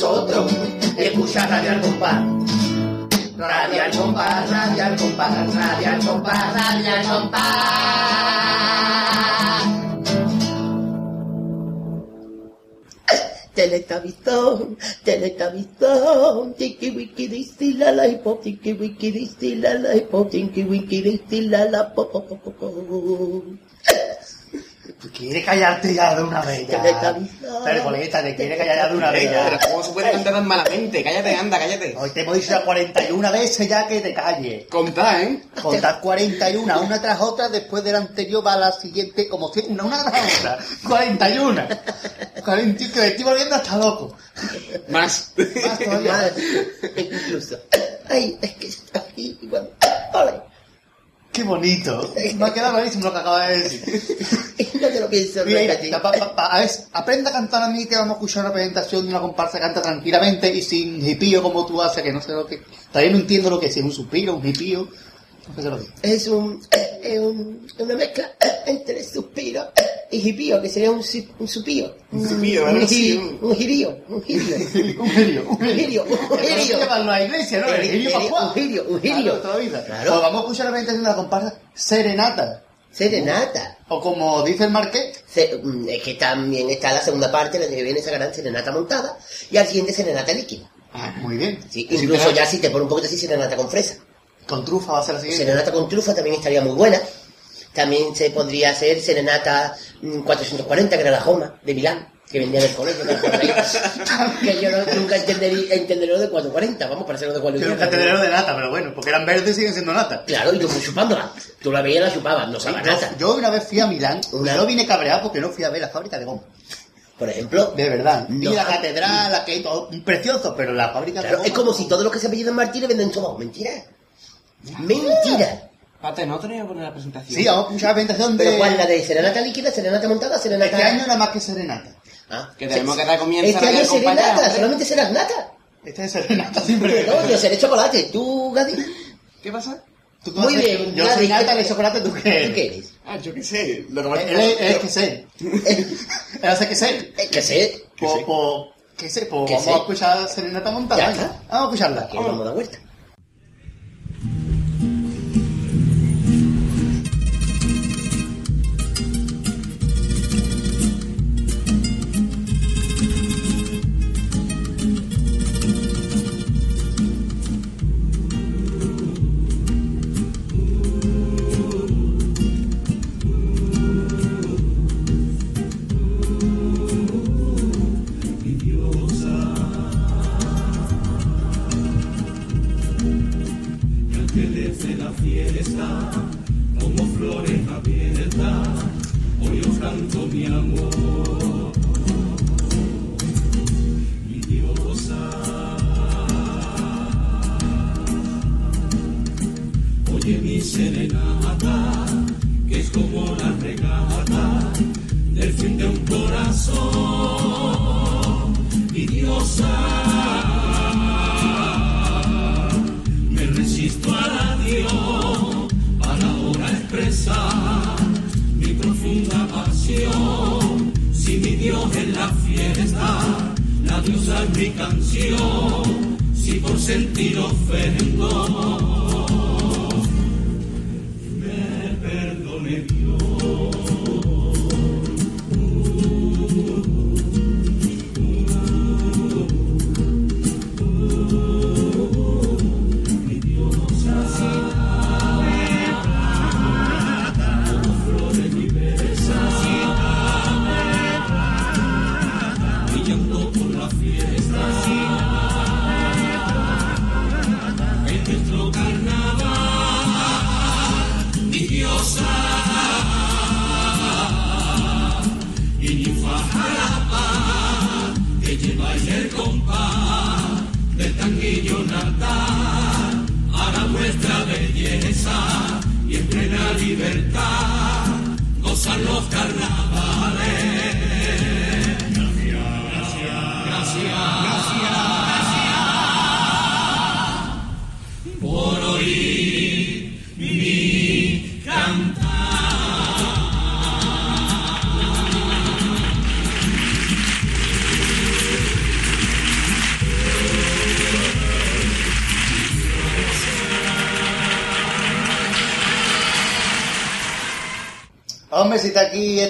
nosotros y escucha Radio al compás. Radio al compás, radio al compás, radio al radio al compás. Teletubbies, Teletubbies, tiki wiki disti la hipo, tiki wiki disti la hipo, tiki wiki disti la la po po po po po. ¿Tú quieres callarte ya de una vez ya? Pero, coleguita, te quieres callar ya de una vez Pero ya. ¿cómo se puede cantar tan malamente? Cállate, anda, cállate. Hoy te hemos dicho ya 41 veces ya que te calles. Contá, ¿eh? Contad 41, una tras otra, después de la anterior va la siguiente, como siempre, una, una tras otra. 41. 41, que me estoy volviendo hasta loco. Más. Más todavía. Incluso. Ay, es que aquí igual. Ole. Qué bonito. Me ha quedado buenísimo lo que acabas de decir. No te lo pienso Mira, pa- pa- pa- a ver, aprenda a cantar a mí que vamos a escuchar una presentación de una comparsa que canta tranquilamente y sin hipío como tú haces, que no sé lo que... Todavía no entiendo lo que es, es un suspiro, un hipío, no sé lo que es. Es un, es un, una mezcla entre suspiro y jipío, que sería un, un supío. Un supío, un, un girío, un girío. Un girio, un girio, un a la iglesia, ¿no? El un girio, un girio. Claro. Pues vamos a escuchar la presentación de la comparsa Serenata. Serenata. O como dice el marqués, mm, es que también está la segunda parte, la que viene esa gran serenata montada, y al siguiente serenata líquida. ah, muy bien. Sí, incluso ya si te pone un poquito así, serenata con fresa. Con trufa va a ser la siguiente. Serenata con trufa también estaría muy buena. También se podría hacer serenata mm, 440, que era la Joma, de Milán, que vendía del colegio. que, yo no- nunca entendería, entenderé lo de 440, vamos, para hacerlo de Yo 440. nunca te de nata, pero bueno, porque eran verdes y siguen siendo nata. Claro, y tú fui chupándola. Tú la veías y la chupabas, no sabía Yo, nata. yo una vez fui a Milán Una- yo vine cabreado porque no fui a ver la fábrica de goma. Por ejemplo, De verdad. No. la catedral, la que todo, precioso, pero la fábrica de goma. es como si todos los que se apellidan Martínez venden sobao. Mentira. Mentira. Pate, ¿no tenía que poner la presentación? Sí, vamos a escuchar la presentación de... Pero ¿cuál? ¿La de serenata líquida, serenata montada, serenata...? Este año nada más que serenata. Ah, Que tenemos que dar comienzo Este a año es serenata, solamente serás nata. Este es serenata siempre. No, yo seré chocolate. ¿Tú, Gadi? ¿Qué pasa? ¿Tú Muy bien, Yo soy nata ¿qué- de chocolate, ¿tú qué ¿Tú eres? qué eres? Ah, yo qué sé. Lo que más Él es, que sé. Él hace que sé. Eh, que sé. Sé? ¿qué sé? Pues Que vamos sé. a escuchar serenata montada. Está. Vamos a escucharla. Vamos a dar vuelta. ángeles de la fiesta, como flores abiertas, hoy os canto mi amor. Mi diosa, oye mi serenata, que es como la regata del fin de un corazón. Mi diosa. asisto a Dios para ahora expresar mi profunda pasión. Si mi Dios es la fiesta, la diosa es mi canción. Si por sentir ofendo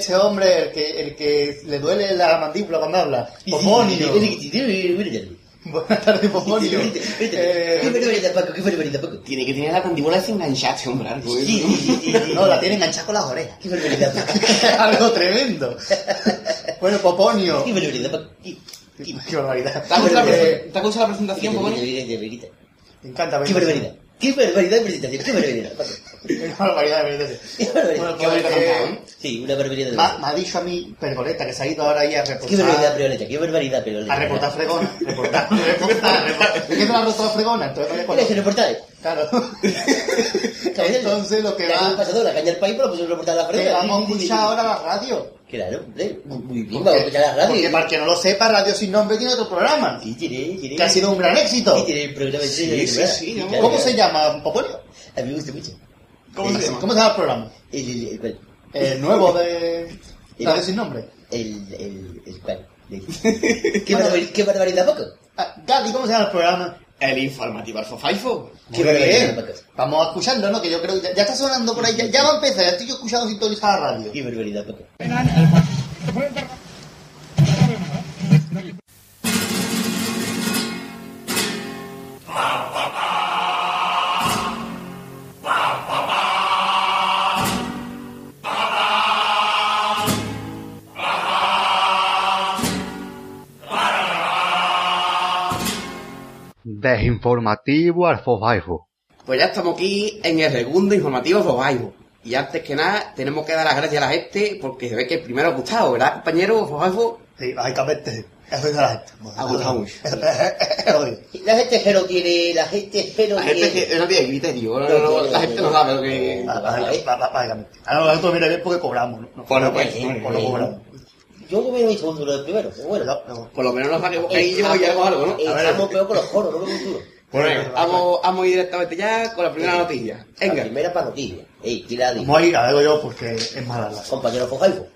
este hombre, el que, el que le duele la mandíbula cuando habla. Poponio. Buenas tardes, Poponio. Qué Eh. Tiene que tener la mandíbula desenganchada, este hombre. ¿eh? Sí, sí, sí, sí. no, la tiene enganchada con las orejas. Qué barbaridad, Paco. Algo tremendo. Bueno, Poponio. Qué barbaridad. ¿Te ha gustado la Eh, gustado la presentación, Poponio? Me encanta. Qué barbaridad. Qué barbaridad de presentación, qué barbaridad, Qué barbaridad, de. Qué. Bueno, Qué. Sí, una barbaridad de me ha- me ha dicho a mí Pergoleta que se ha ido ahora ahí a Qué barbaridad, reportar. Peoleta, qué barbaridad, Peoleta. A reportar fregona. Reportar. Reportar. reportar. ¿Es que te la ha la fregona? Entonces no le. Claro. Entonces lo que Le han va. pasado la caña al país, pero pues a la Que frente. vamos a escuchar ahora la radio. Claro, hombre, muy bien, vamos a escuchar la radio. Porque para el que no lo sepa, Radio Sin Nombre tiene otro programa. Sí, tiene, tiene. Que ha sido un gran éxito. Sí, tiene el programa Sí, sí, sí, ¿Cómo se llama, Poponio? A mí me gusta mucho. ¿Cómo se llama? ¿Cómo se llama el programa? El, el, el. El nuevo de Sin Nombre. El, el, el cual. ¿Qué, barbaridad, ¿Qué barbaridad, Paco? Ah, ¿cómo se llama el programa? El informativo Alfofaifo. Qué barbaridad. Vamos a escucharlo, ¿no? Que yo creo que ya, ya está sonando por ahí. Ya, ya va a empezar, ya estoy yo escuchando sintonizar la radio. Qué barbaridad, Paco. Desinformativo Alfofaifo. Pues ya estamos aquí en el segundo informativo Alfofaifo. Y antes que nada, tenemos que dar las gracias a la gente porque se ve que el primero ha gustado, ¿verdad, compañero Alfofaifo? Sí, básicamente, eso es de la gente. Ha gustado mucho. Lo. La gente no tiene, la gente que no La gente tiene. que no tiene criterio, no, no, no, la gente no sabe lo que... Bá- bá- bá- bá- Básicamente. Ahora nosotros mira bien porque cobramos, ¿no? No, Bueno, pues, pues, pues cobramos. Yo me he visto un duro del primero, pero bueno. No, no. Por lo menos nos saquemos que yo y algo, ¿no? Ver. Estamos peor con los coros, no con un duro. Bueno, vamos, vamos a ir directamente ya con la primera noticia. La Venga. primera para noticias. Ey, tira de Vamos a ir, la digo yo porque es mala la. compañero Fojaibo.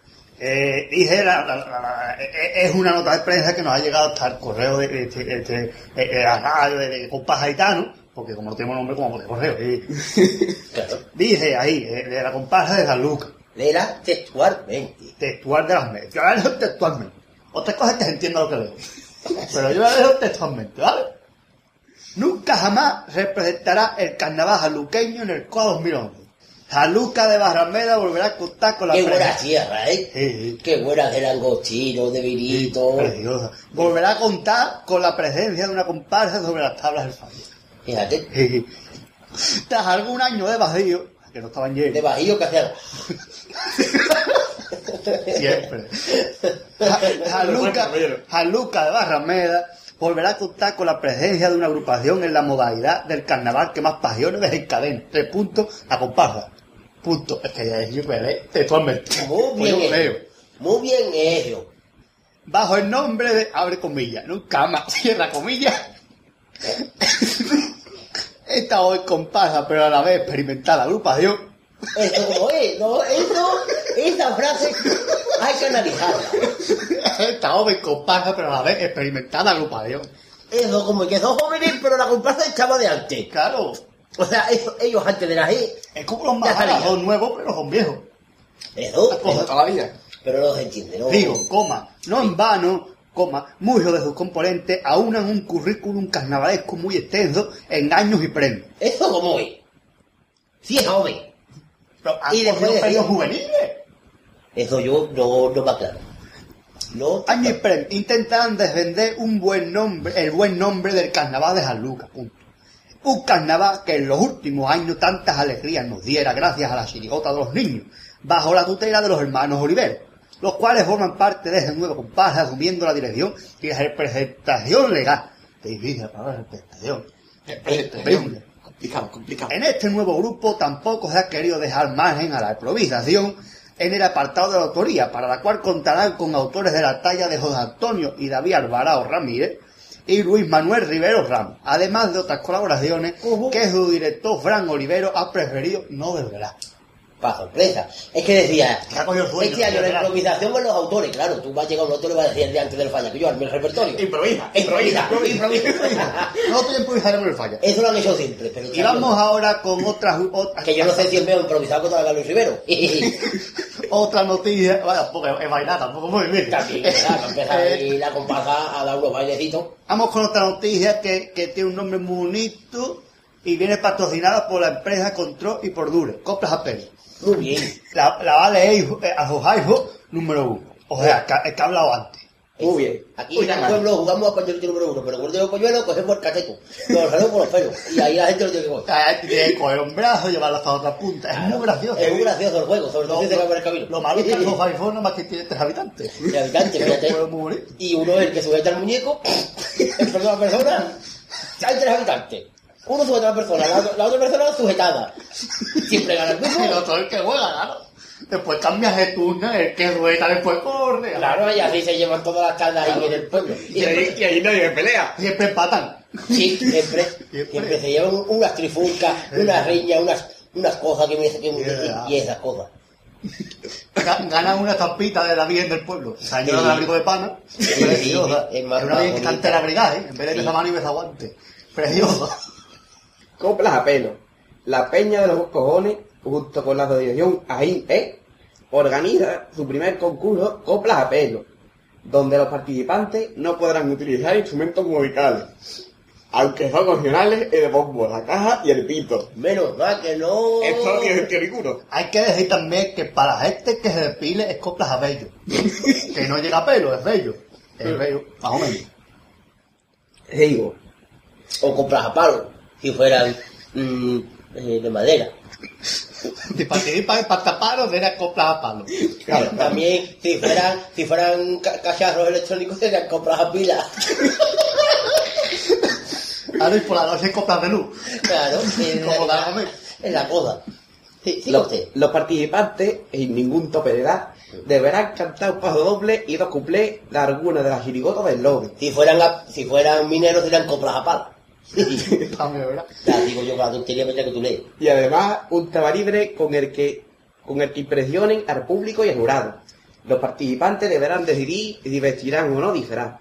Eh, dije, la, la- la- la- eh, es una nota de prensa que nos ha llegado hasta el correo de, de, de, de- de- de la radio de, de Compas Gaetano, porque como no tenemos nombre como de correo. eh. Claro. Dice ahí, eh, de la comparsa de San Lucas, Léela textualmente. textual de las medias. Yo la leo textualmente. Otras cosas que entiendo lo que leo. Pero yo la leo textualmente, ¿vale? Nunca jamás representará el carnaval jaluqueño en el COA 2011. Jaluca de Barrameda volverá a contar con la Qué buena tierra, ¿eh? Sí, sí. Qué buena de langostino, de vinito. Preciosa. Volverá a contar con la presencia de una comparsa sobre las tablas del fallo. Fíjate, Tras algún año de vacío, que no estaban de llenos, bajío que hacía. siempre. Ja- Jaluca, Jaluca de Barrameda volverá a contar con la presencia de una agrupación en la modalidad del carnaval que más pasiones desencadena. Tres puntos, la comparsa. Punto. Es que ya es yo textualmente. Muy Pues yo bien hecho. Muy bien hecho. Bajo el nombre de, abre comillas, nunca más, cierra comillas. Esta hoy comparsa, pero a la vez experimentada agrupación, Esto como es, ¿no? Eso, esa frase hay que analizarla. esta joven comparsa, pero a la vez experimentada agrupación. Eso como que son jóvenes, pero la comparsa echaba de antes. Claro, O sea, eso- ellos antes de la G, es como los salía. son nuevos, pero son viejos. eso, Como toda la vida. pero no se entiende, ¿no? Digo, coma, no en vano, coma, muchos de sus componentes aunan un currículum carnavalesco muy extenso en años y premios. Eso como es. Si es joven. Pero han Y después premios juveniles. Eso yo no, no me aclaro. No. Año y premio. Intentan defender un buen nombre, el buen nombre del carnaval de San Lucas. Punto. Un carnaval que en los últimos años tantas alegrías nos diera gracias a la chirigota de los niños, bajo la tutela de los hermanos Oliver, los cuales forman parte de ese nuevo comparsa asumiendo la dirección y la representación legal. Qué difícil la palabra representación. Representación. Complicado, complicado. En este nuevo grupo tampoco se ha querido dejar margen a la improvisación en el apartado de la autoría, para la cual contarán con autores de la talla de José Antonio y David Alvarado Ramírez y Luis Manuel Rivero Ramos, además de otras colaboraciones que su director Fran Olivero ha preferido no desvelar. Para sorpresa. Es que decía, sueño, este año la improvisación con los autores. Claro, tú vas a llegar a un autor y le vas a decir el día antes del falla, que yo armé el repertorio. Improvisa, Improvisa, improvisa. improvisa. Nosotros improvisaremos el falla. Eso lo han hecho siempre. Pero Y vamos ahora con otras, otras Que yo no sé si es mejor improvisado contra Carlos Rivero. otra noticia, bueno, tampoco es bailar, tampoco empieza Eh, la comparsa a dar unos bailecitos. Vamos con otra noticia que, que tiene un nombre muy bonito y viene patrocinada por la empresa Control y por Dure, Compras a pelo. Muy bien. La, la va a leer eh, a iPhone número uno. O sea, que, el que ha hablado antes. Muy bien. Aquí Uy, en el pueblo jugamos a pañuelito número uno, pero cuando el pañuelo cogemos el cateto, nos lo salimos por los pelos, y ahí la gente lo tiene que coger. La gente tiene que coger un brazo y llevarlo hasta otra punta. Es muy gracioso. Es muy gracioso el juego, sobre todo si se cambia el camino. Lo malo es que el iPhone nada más que tiene tres habitantes. De habitante, Es un fíjate. Y uno es el que sujeta al muñeco, el persona a persona, hay tres habitantes. Uno sujeta a la persona, la, la otra persona sujetada. Siempre gana el Y el mismo. otro es el que juega, claro. Después cambias de turno, el que rueda después corre. Claro, y así se llevan todas las cargas ahí en el pueblo. Y Y ahí, y ahí nadie pelea. Siempre empatan. sí, siempre, Siempre. siempre se llevan unas trifulcas, unas riñas, unas, unas cosas que me que, Yeah. y esas cosas. Ga- Ganan una estampita de la Virgen del Pueblo. Señora Sí. del abrigo de pana. Sí, Preciosa. es Es más- una Virgen que está entera brigada, ¿eh? En vez de Sí. besa mano y besa guante. Preciosa. Coplas a pelo. La Peña de los Cojones, junto con la asociación AIN E, organiza su primer concurso Coplas a pelo, donde los participantes no podrán utilizar instrumentos musicales, aunque son opcionales el bombo, la caja y el pito. Menos mal que no. Esto no tiene sentido ninguno. Hay que decir también que para la gente que se depile es coplas a bello. que no llega a pelo, es bello. Es bello, más o menos. Digo, O compras a palo, si fueran mm, eh, de madera. Si participan para taparos, era coplas a palo. claro, También, si fueran, si fueran ca- cacharros electrónicos, serían compras a pila. Ahora y por la noche coplas de luz. Claro, en Como la, la en la. Sí, sí, los, los participantes, sin ningún tope de edad, deberán cantar un paso doble y dos cuplés de alguna de las chirigotas del lobby. Si fueran, a- si fueran mineros, serían compras a pala. Y además un tema libre con el que con el que impresionen al público y al jurado. Los participantes deberán decidir si vestirán o no disfraz.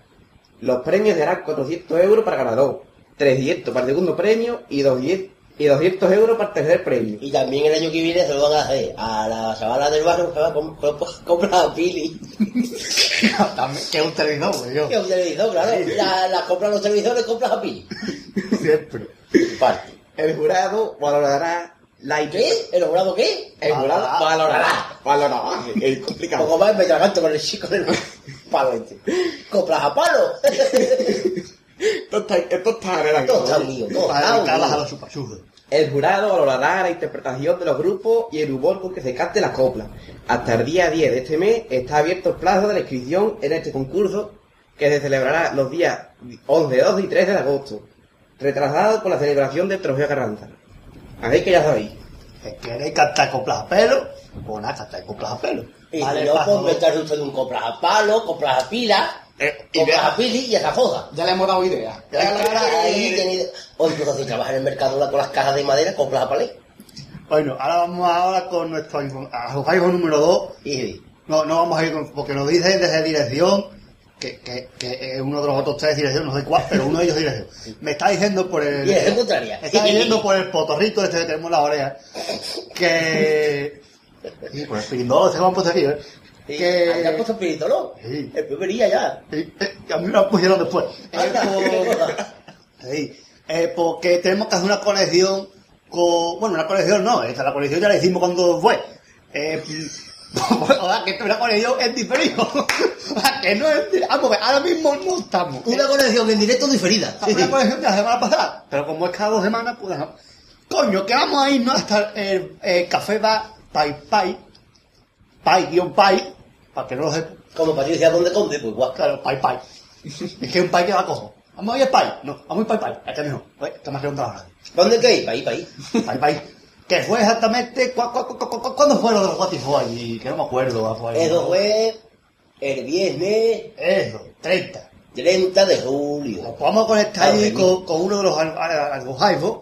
Los premios serán 400 euros para ganador, 300 para el segundo premio y 200, y 200 euros para el tercer premio. Y también el año que viene se lo van a hacer a la chavala del barrio que va a com- com- comprar a Pili. Que es un televisor, güey, yo. Que es un televisor, claro. La, la compran los televisores, compras a Pili. Siempre. Parte. El jurado valorará la ¿Qué? ¿El jurado qué? El jurado Ah, valorará. Valorará. Es Un complicado. poco más me traganto con el chico del palo este. ¿Compras a palo? Esto está, esto está arreglado. Todo está a. El jurado valorará la interpretación de los grupos y el humor con que se cante las coplas. Hasta el día 10 de este mes está abierto el plazo de la inscripción en este concurso que se celebrará los días 11, 12 y 13 de agosto, retrasado por la celebración del Trofeo Carranza. Así que ya sabéis. Si queréis cantar coplas a pelo, pues nada, cantar coplas a pelo. Y Vale, si no, pues inventarse usted un compras a palo, compras a pila, Eh, idea. a pili y esa cosa. Ya le hemos dado idea. Ahí O incluso si trabajas en el mercado con las cajas de madera, compras a palé. Bueno, ahora vamos ahora con nuestro iPhone, número 2. Y No, no vamos a ir con, porque nos dicen desde dirección que, que, que es uno de los otros tres dirección, no sé cuál, pero uno de ellos dirección. Me está diciendo por el. Dirección contraria. Me está diciendo por el potorrito este que tenemos en la oreja que. Sí, por el pirindolo ese que me han puesto aquí, ¿eh? ¿Ya has Que. puesto espíritu, no? Sí. El primer día ya. Sí, eh, a mí me lo pusieron después. Eh. Sí, eh, porque tenemos que hacer una conexión con... Bueno, una conexión no, esta la conexión ya la hicimos cuando fue. Eh, o sea, que una conexión es diferido. o sea, que no es... Vamos, a ver, ahora mismo no estamos. Una conexión en directo diferida. Estamos en la conexión de la semana pasada, pero como es cada dos semanas, pues... Coño, que vamos a irnos hasta el, el café va Pai Pai, Pai guion Pai, para que no lo sepa. Como Patricia donde conde, pues guau. Claro, Pai Pai. es que un Pai que va cojo. Vamos a ir al Pai. No, vamos a ir Pai Pai. Este mismo. Oye, más redonda la radio. ¿Dónde? Para ahí, para ahí. Pai Pai. Que fue exactamente... cu- cu- cu- cu- cu- ¿Cuándo fue lo de los allí? Que no me acuerdo. fue- Eso fue el viernes Eso, 30. 30 de julio. Nos vamos a conectar ahí con, con uno de los al- al- al- los iPhone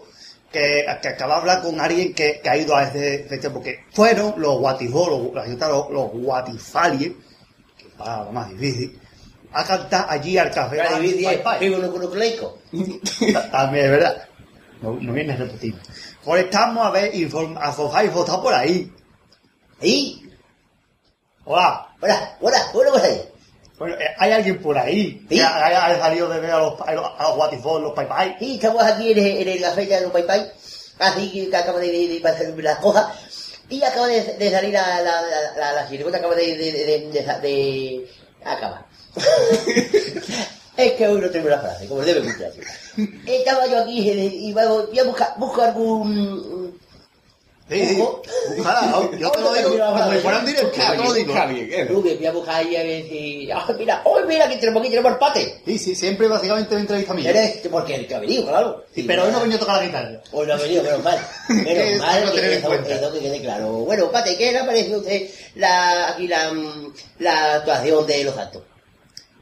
que, que acaba de hablar con alguien que, que ha ido a ese festival, porque fueron los guatifos, los, la los, los guatifalies, que es más difícil, a cantar allí al café. Claro, Bar y dice, Pai Pai. vivo nucleico. También es verdad. No, no viene a repetir. Conectamos a ver, inform- a su iPhone está por ahí. ¿Y? Hola. Hola, hola, hola, hola. Bueno, eh, hay alguien por ahí Sí. ha, salido de ver a los, a los, a los Guatifón, los. Sí, estamos aquí en, el- en la fecha de los Pai Pai, así que, acaba de, pasar las cosas, y acaba de, de salir la, la, la, la, la acaba de, de, de, de, de, de- acaba. Es que hoy no tengo la frase, como debe escucharse. Estaba yo aquí eh, y voy voy a buscar, busco algún... Sí, sí. Ojalá, yo te lo digo, como si fuera en directo, yo te lo digo. ¿eh? Tú, que voy a buscar ahí a ver si... ¡Ay, mira! ¡Ay, mira! Aquí tenemos, aquí tenemos el pate. Sí, sí, siempre básicamente me entrevista a mí. Eres, porque el que ha venido, claro. Sí, pero hoy no he venido a tocar la guitarra. Hoy no ha venido, menos mal. Que Menos mal que que tener en eso, cuenta. eso que quede claro. Bueno, Pate, ¿qué le ha parecido a usted la, aquí la, la actuación de los actos?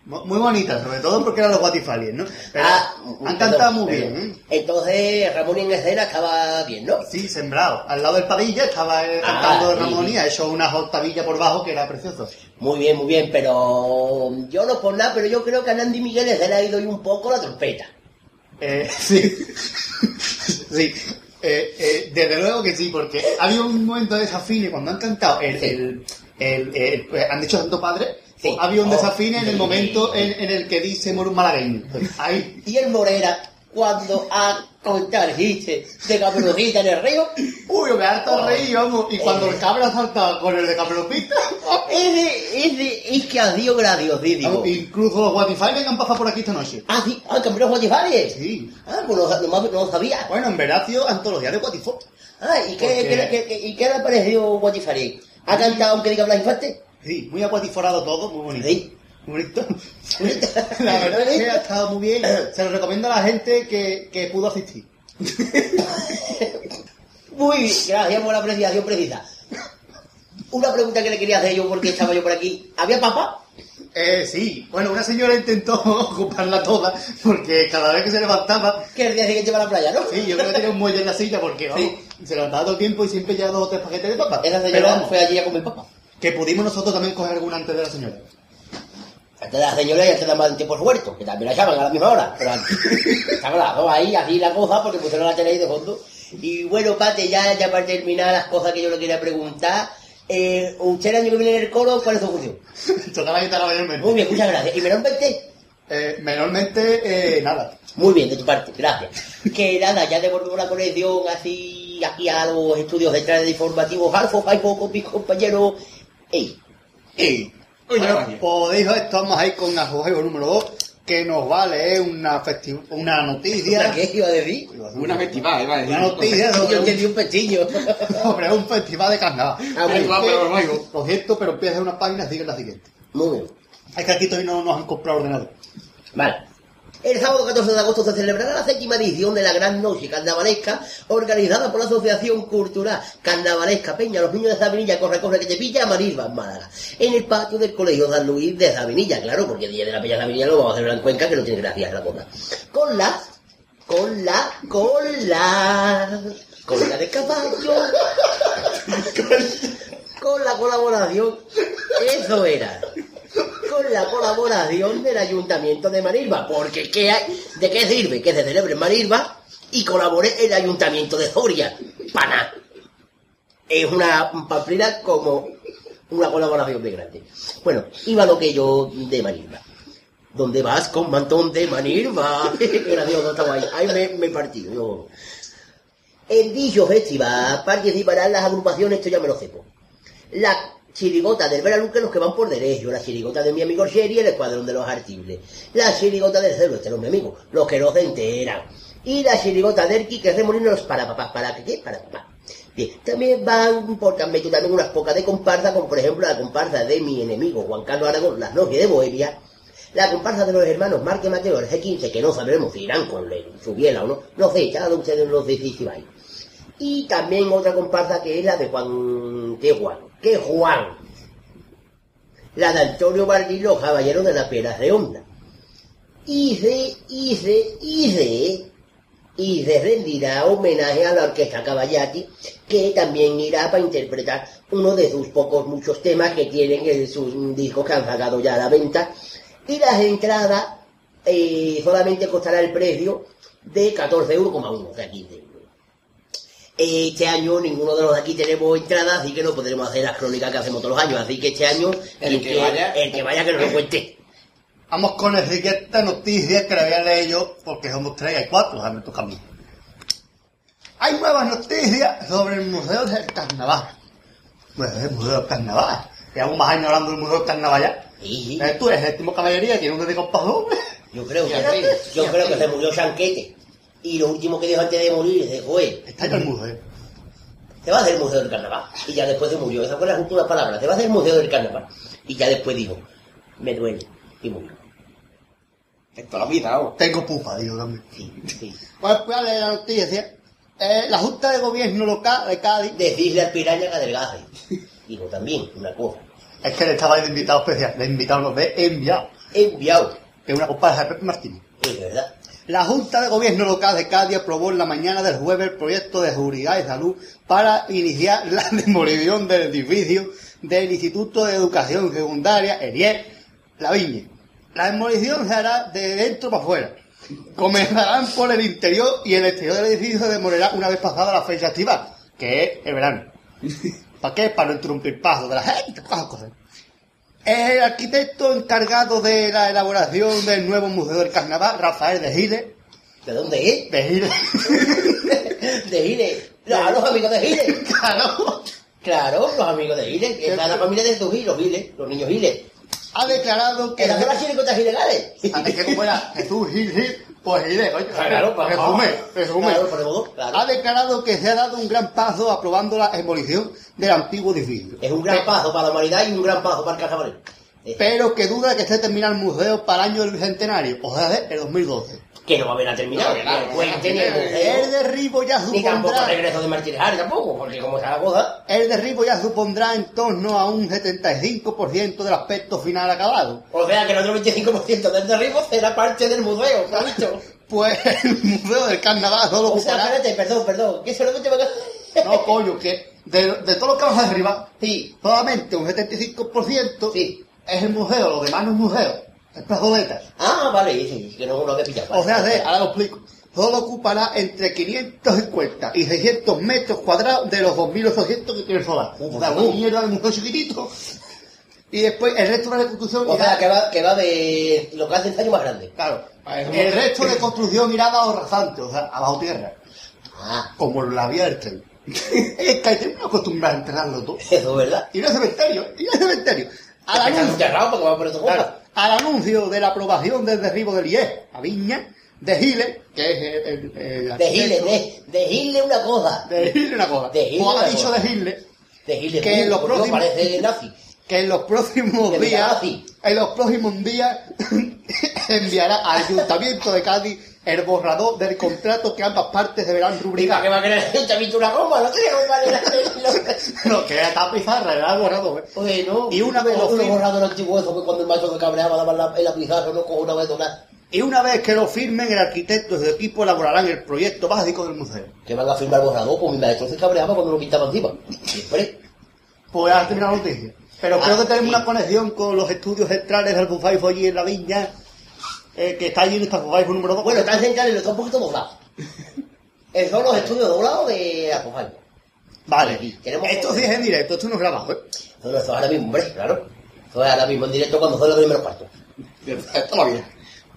Mu- Muy bonita, sobre todo porque eran los Guatifalies, ¿no? Pero Ah, han cantado muy bien, ¿eh? Entonces, Ramón en escena estaba bien, ¿no? Sí, sembrado. Al lado del Padilla estaba eh, Ah, cantando sí, Ramón y ha hecho unas octavillas por bajo que era precioso. Muy bien, muy bien, pero yo no por nada, pero yo creo que a Nandi Miguel se le ha ido hoy un poco la trompeta. Eh, sí. sí. Desde luego que sí, porque había un momento de desafine cuando han cantado el, el, el- el- han dicho Santo Padre, Sí. pues, había un Oh, desafine en el momento en, en el que dice un malagueño. Ahí. Y el Morera, cuando ha contado el chiste de Caperucita en el río, Uy, me harto Oh. reír, vamos. Y cuando Eh. el cabra saltaba con el de Caperucita, ese, ese, es que ha sido graciosísimo. vamos, incluso los Guatifalies que han pasado por aquí esta noche. Ah, sí, ah, campeón Guatifales. Sí. Ah, pues no, no, sabía. Bueno, en verdad ha sido antología de Guatifó. Ah, ¿y qué, qué, qué- qué- y qué le ha parecido Guatifari? ¿Ha cantado aunque diga Blas Infante? Sí, muy aguatiforado todo, muy bonito. Sí. Muy bonito. La verdad es que ha estado muy bien. Se lo recomiendo a la gente que, que pudo asistir. Muy bien, gracias por la apreciación precisa. Una pregunta que le quería hacer yo porque estaba yo por aquí. ¿Había papa? Eh, sí, bueno, una señora intentó ocuparla toda porque cada vez que se levantaba, Que el día siguiente va a la playa, ¿no? sí, yo creo que tenía un muelle en la silla porque vamos, se levantaba todo el tiempo y siempre llevaba dos o tres paquetes de papas. Esa señora fue allí a comer papa. Que pudimos nosotros también coger alguna antes de la señora. Antes de la señora y antes de madre por huerto, que también la llaman a la misma hora. Pero antes. Estaban las dos ahí, así la cosa, porque pusieron la tele ahí de fondo. Y bueno, Pate, ya, ya para terminar las cosas que yo le quería preguntar. Eh, usted el año que viene en el coro, ¿cuál es su función? Tocar la guitarra mayormente. Muy bien, muchas gracias. ¿Y menormente? Eh, menormente, eh, nada. Muy bien, de tu parte, gracias. Que nada, ya devolvemos la conexión así aquí a los estudios de de informativos. Alfo, Faipo, con mis compañeros. Ey, ¡Ey! Bueno, Oye, podéis, estamos ahí con Ajojo número 2, que nos vale una, festi- una noticia. ¿Para qué iba a decir? Una festival, iba a decir. Una noticia Yo sobre un, entendí un pestillo. sobre un festival de carnaval. Ah, bueno. Es Igual, que, pero luego. Lo siento, pero empieza una página, sigue la siguiente. Muy bien. Es que aquí todavía no nos han comprado ordenador. Vale. El sábado 14 de agosto se celebrará la séptima edición de la Gran Noche Carnavalesca, organizada por la Asociación Cultural Carnavalesca Peña, los niños de Sabinilla, corre, corre, que te pilla, Marisba, en Málaga, en el patio del Colegio San Luis de Sabinilla, claro, porque el día de la Peña Sabinilla lo vamos a celebrar en Cuenca, que no tiene gracia la cosa. Con la, con la, con la, con la de caballo, con la colaboración, eso era con la colaboración del Ayuntamiento de Marilva. Porque ¿qué hay? ¿de qué sirve que se celebre en Marilva y colabore el Ayuntamiento de Soria? Pana. Es una pamplina como una colaboración muy grande. Bueno, iba lo que yo de Marilva. ¿Dónde vas con mantón de Manilva? Gracioso estaba ahí. Ahí me, me partí. yo. En dicho festival participarán las agrupaciones, esto ya me lo sepo. La chirigota del Veraluque, los que van por derecho. La chirigota de mi amigo Sherry, el escuadrón de los artibles. La chirigota del Cerro, este no es mi amigo. Los que no se enteran. Y la chirigota del Ki, que es los para papás. ¿Para qué? ¿Para papá? También van, metido también unas pocas de comparsa, como por ejemplo la comparsa de mi enemigo Juan Carlos Aragón, las noches de Bohemia, la comparsa de los hermanos Marque Mateo, el G15, que no sabremos si irán con su biela o no, no sé, cada ustedes los decís si. Y también otra comparsa que es la de Juan, ¿qué Juan? ¿Qué Juan? La de Antonio Martín, los caballeros de la Piedra Redonda. Y se, y se, y y rendirá homenaje a la orquesta Caballati, que también irá para interpretar uno de sus pocos muchos temas que tienen en sus discos que han sacado ya a la venta. Y las entradas eh, solamente costará el precio de 14 euros, o sea, 15 euros. Este año ninguno de los de aquí tenemos entrada, así que no podremos hacer las crónicas que hacemos todos los años. Así que este año, El que vaya- el que vaya que nos lo cuente. Vamos con la siguiente noticia que la voy a leer yo porque somos tres y cuatro, o sea, me toca a mí. Hay nuevas noticias sobre el Museo del Carnaval. Pues el Museo del Carnaval. Llevamos más años hablando del Museo del Carnaval ya. Y Eh, Tú eres el último caballería, tienes un para hombre. yo creo que, yo creo que se murió Chanquete. Y lo último que dijo antes de morir es, joder, Está en el museo. se va a hacer el Museo del Carnaval. Y ya después se murió. Esas fueron las últimas palabras. Se va a hacer el Museo del Carnaval. Y ya después dijo, me duele. Y murió. Esto lo ha quitado. Tengo pupa, digo también. Sí, sí. Pues a leer la noticia. Eh, la Junta de Gobierno local de Cádiz, Decirle al piraña que adelgace. Digo también una cosa. es que le estaba de invitado especial, de invitado no, de enviado, Enviado. que es una copa de Pepe Martínez. Es verdad. La Junta de Gobierno Local de Cádiz aprobó en la mañana del jueves el proyecto de seguridad y salud para iniciar la demolición del edificio del Instituto de Educación Secundaria, ERIE, La Viña. La demolición se hará de dentro para afuera. Comenzarán por el interior y el exterior del edificio se demorará una vez pasada la fecha estival, que es el verano. ¿Para qué? Para no interrumpir paso de la gente, cosas, cosas. El arquitecto encargado de la elaboración del nuevo Museo del Carnaval, Rafael de Giles, ¿De dónde es? de Giles, De Gile. Los, a los amigos de Gile. claro, Claro, los amigos de Gile. que Esa es la familia de sus Giles, los Giles, los niños Giles. ha declarado que... Las horas chiricotas ilegales. Ah, Es que como era Jesús Gil Gil, pues Giles, oye, Claro, pues, resume, resume. Claro, modo. Ha declarado que se ha dado un gran paso aprobando la demolición del antiguo edificio. Es un gran paso para la humanidad y un gran paso para el carnaval. Eh, Pero que duda que se termine el museo para el año del bicentenario, o sea, el 2012. Que no va a haber a terminar. No, claro, el ni derribo ya Ni tampoco el supondrá... regreso de Martínez Ari tampoco, porque como está la cosa. El derribo ya supondrá en torno a un 75% del aspecto final acabado. O sea que el otro 25% del derribo será parte del museo, ¿lo has visto? Pues el museo del carnaval solo O sea, ocupará... espérate, perdón, perdón. Que solamente va a... No, coño, que de, de todo lo que vamos a derribar, Sí, solamente un 75% sí. es el museo, lo demás no es museo, es plazoleta. Ah, vale, sí, que no lo había pillado. O sea, de- ahora lo explico. Solo ocupará entre 550 y 600 metros cuadrados de los 2.800 que tiene el solar. O sea, una mierda de museo chiquitito. Y después el resto de la construcción O sea, que va, que va de local de ensayo más grande. Claro, Ah, eso el no- resto de construcción irá bajo rasante, o sea, abajo tierra. Ah, Como la vía del tren. es que hay que acostumbrar a enterrarlo todo. eso es verdad. Y no es cementerio, y no es cementerio. Al Está anuncio, enterrado porque va por eso claro, al anuncio de la aprobación del derribo del IES a Viña, de Giles, que es el, el, el De Gile, de, de Gile una cosa. de Giles una cosa. De ha dicho cosa. de Gile, Que en los próximos- nazi. que en los próximos días, en los próximos días enviará al Ayuntamiento de Cádiz el borrador del contrato que ambas partes deberán ¿Y para rubricar. qué va a querer el ayuntamiento una goma? No tiene goma de. No, que era esta pizarra, era el borrador. ¿eh? Bueno, Y una vez lo uno firma- borrado el antiguo eso que cuando el macho se cabreaba daba la, en la pizarra, no cojo una vez nada. Y una vez que lo firmen, el arquitecto y su equipo elaborarán el proyecto básico del museo. Que van a firmar borrador, pues mi maestro se cabreaba cuando lo pintaba encima. Siempre. Pues ya terminado la noticia. Pero Ah, creo que tenemos sí. una conexión con los estudios centrales del Bufaifo allí en la viña, eh, que está allí en esta Bufaifo número 2. Bueno, está en y lo está un poquito doblado. Esos son los estudios doblados de Apofalco. Vale, Sí, tenemos- esto sí es en directo, esto no es grabado, ¿eh? Eso no es ahora mismo, hombre, claro. Eso es ahora mismo en directo cuando son los primeros cuartos. Esto había.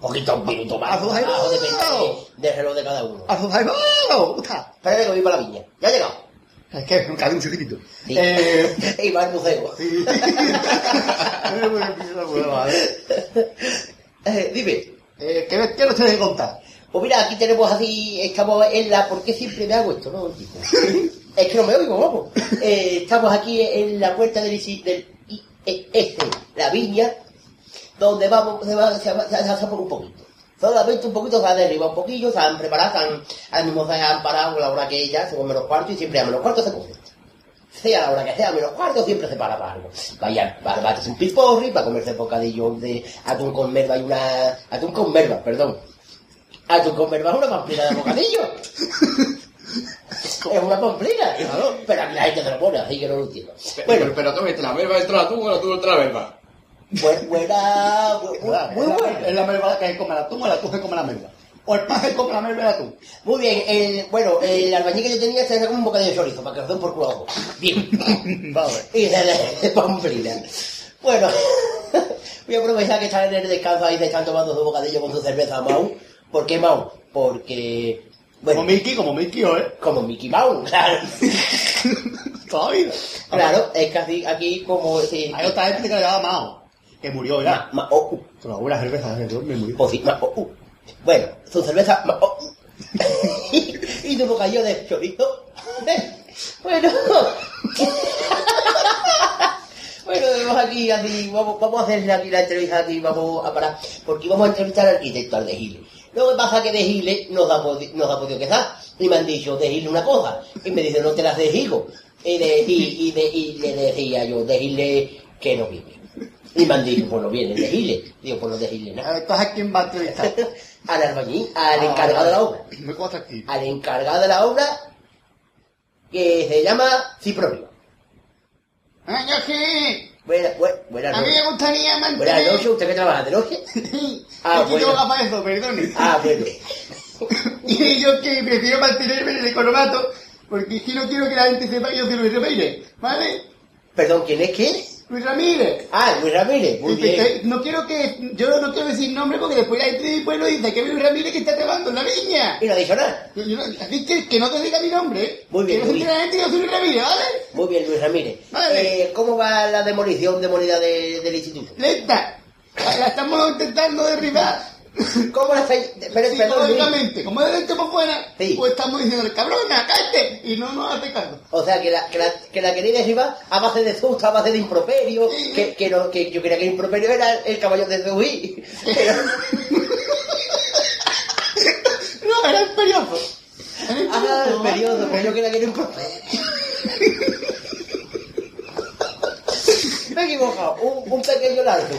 Un poquito, un minuto más. Apofalco. abajo, depende de- del reloj de cada uno. ¡A Bufaifo! ¡Está! Espérate que voy para la viña. Ya ha llegado. Es que nunca hay un chiquitito. Sí. Eh, y va al museo. sí. Eh, dime. Eh, ¿qué, ¿Qué nos tienes que contar? Pues mira, aquí tenemos así, estamos en la... ¿Por qué siempre me hago esto, no? Es que no me oigo, vamos. Eh, estamos aquí en la puerta del, del IES, la viña, donde vamos, se va, se va, se por un poquito. Solamente un poquito se ha derribado un poquillo, se han preparado, se han, al mismo se han parado la hora que ya, según menos cuarto, y siempre a menos cuarto se come. Sea la hora que sea, menos cuarto, siempre se para para algo. Vaya, va, va a hacer un piporri, va a comerse bocadillo de atún con merva y una... Atún con merva, perdón. Atún con merva es una pamplina de bocadillo. es una pamplina, claro. Pero aquí la gente se lo pone, así que no lo entiendo. Bueno, Bueno, pero, pero tú viste la merva dentro de la tumba o la dentro de la merva. bu- buena... bu- bu- Muy es la, buena. es la merva que come la tumba, la tuja come la merva. O el paje con caramelo de atún. Muy bien, el, bueno, el albañil que yo tenía se hace como un bocadillo de chorizo, para que os den por culo a ojo. Bien. Vale. y de, de pamplina. Bueno, voy a aprovechar que están en el descanso ahí, se están tomando su bocadillo con su cerveza Mau. ¿Por qué Mau? Porque, bueno, Como Mickey, como Mickey, ¿eh? como Mickey Mouse, claro. Toda la vida. Claro, es que así, aquí como si... Hay otra gente que le llama Mao, que murió ya. Ma- ma- oh, uh. Pero una cerveza de me murió. Pues sí, ma- oh, uh. Bueno, su cerveza... oh, y tu bocadillo de chorizo. bueno... bueno, vamos aquí, así, vamos, vamos a hacerle aquí la entrevista aquí, vamos a parar, porque vamos a entrevistar al arquitecto, al de Giles. Lo que pasa es que de Giles nos ha, nos ha podido quejar, y me han dicho, de Giles una cosa, y me dice, no te las de Gigo. Y, de, y, y, de, y le decía yo, de Giles que no vive. Y me han dicho, pues no viene, de Giles. Digo, pues no de Giles, nada. Entonces, ¿a quién va a entrevistar? Al albañil, al encargado de la obra. Me cuesta aquí. Al encargado de la obra que se llama Cipronio. Ah, yo sí. Buena, buena, buenas A mí me gustaría Buenas mantener... noches, ¿usted que trabaja de noche? Ah, Aquí bueno. tengo gafas de eso, perdone. Ah, bueno. Y yo que prefiero mantenerme en el economato, porque si no quiero que la gente sepa que yo soy Luis Ramírez, ¿vale? Perdón, ¿quién es quién? Luis Ramírez. Ah, Luis Ramírez, muy bien. No quiero que, yo no quiero decir nombre porque después la gente de mi pueblo dice que Luis Ramírez que está trabajando en la viña. Y no ha dicho nada. Yo- yo que, que no te diga mi nombre, ¿eh? Muy bien, Que no se la gente que yo soy Luis Ramírez, ¿vale? Muy bien, Luis Ramírez. Vale. Eh, ¿Cómo va la demolición de moneda de- del instituto? Lenta. La estamos intentando derribar. ¿Cómo la. Psicológicamente, como es de dentro por fuera, Sí. pues estamos diciendo, cabrona, cállate, y no nos hace caso. O sea, que la, que la, que la derribar a base de susto, a base de improperio, Sí. que, que, no, que yo creía que el improperio era el caballo de Zeus. Pero... No, era el periodo. Era el Ah, el periodo, pero yo creía que era improperio. Me he equivocado, un, un pequeño lardo.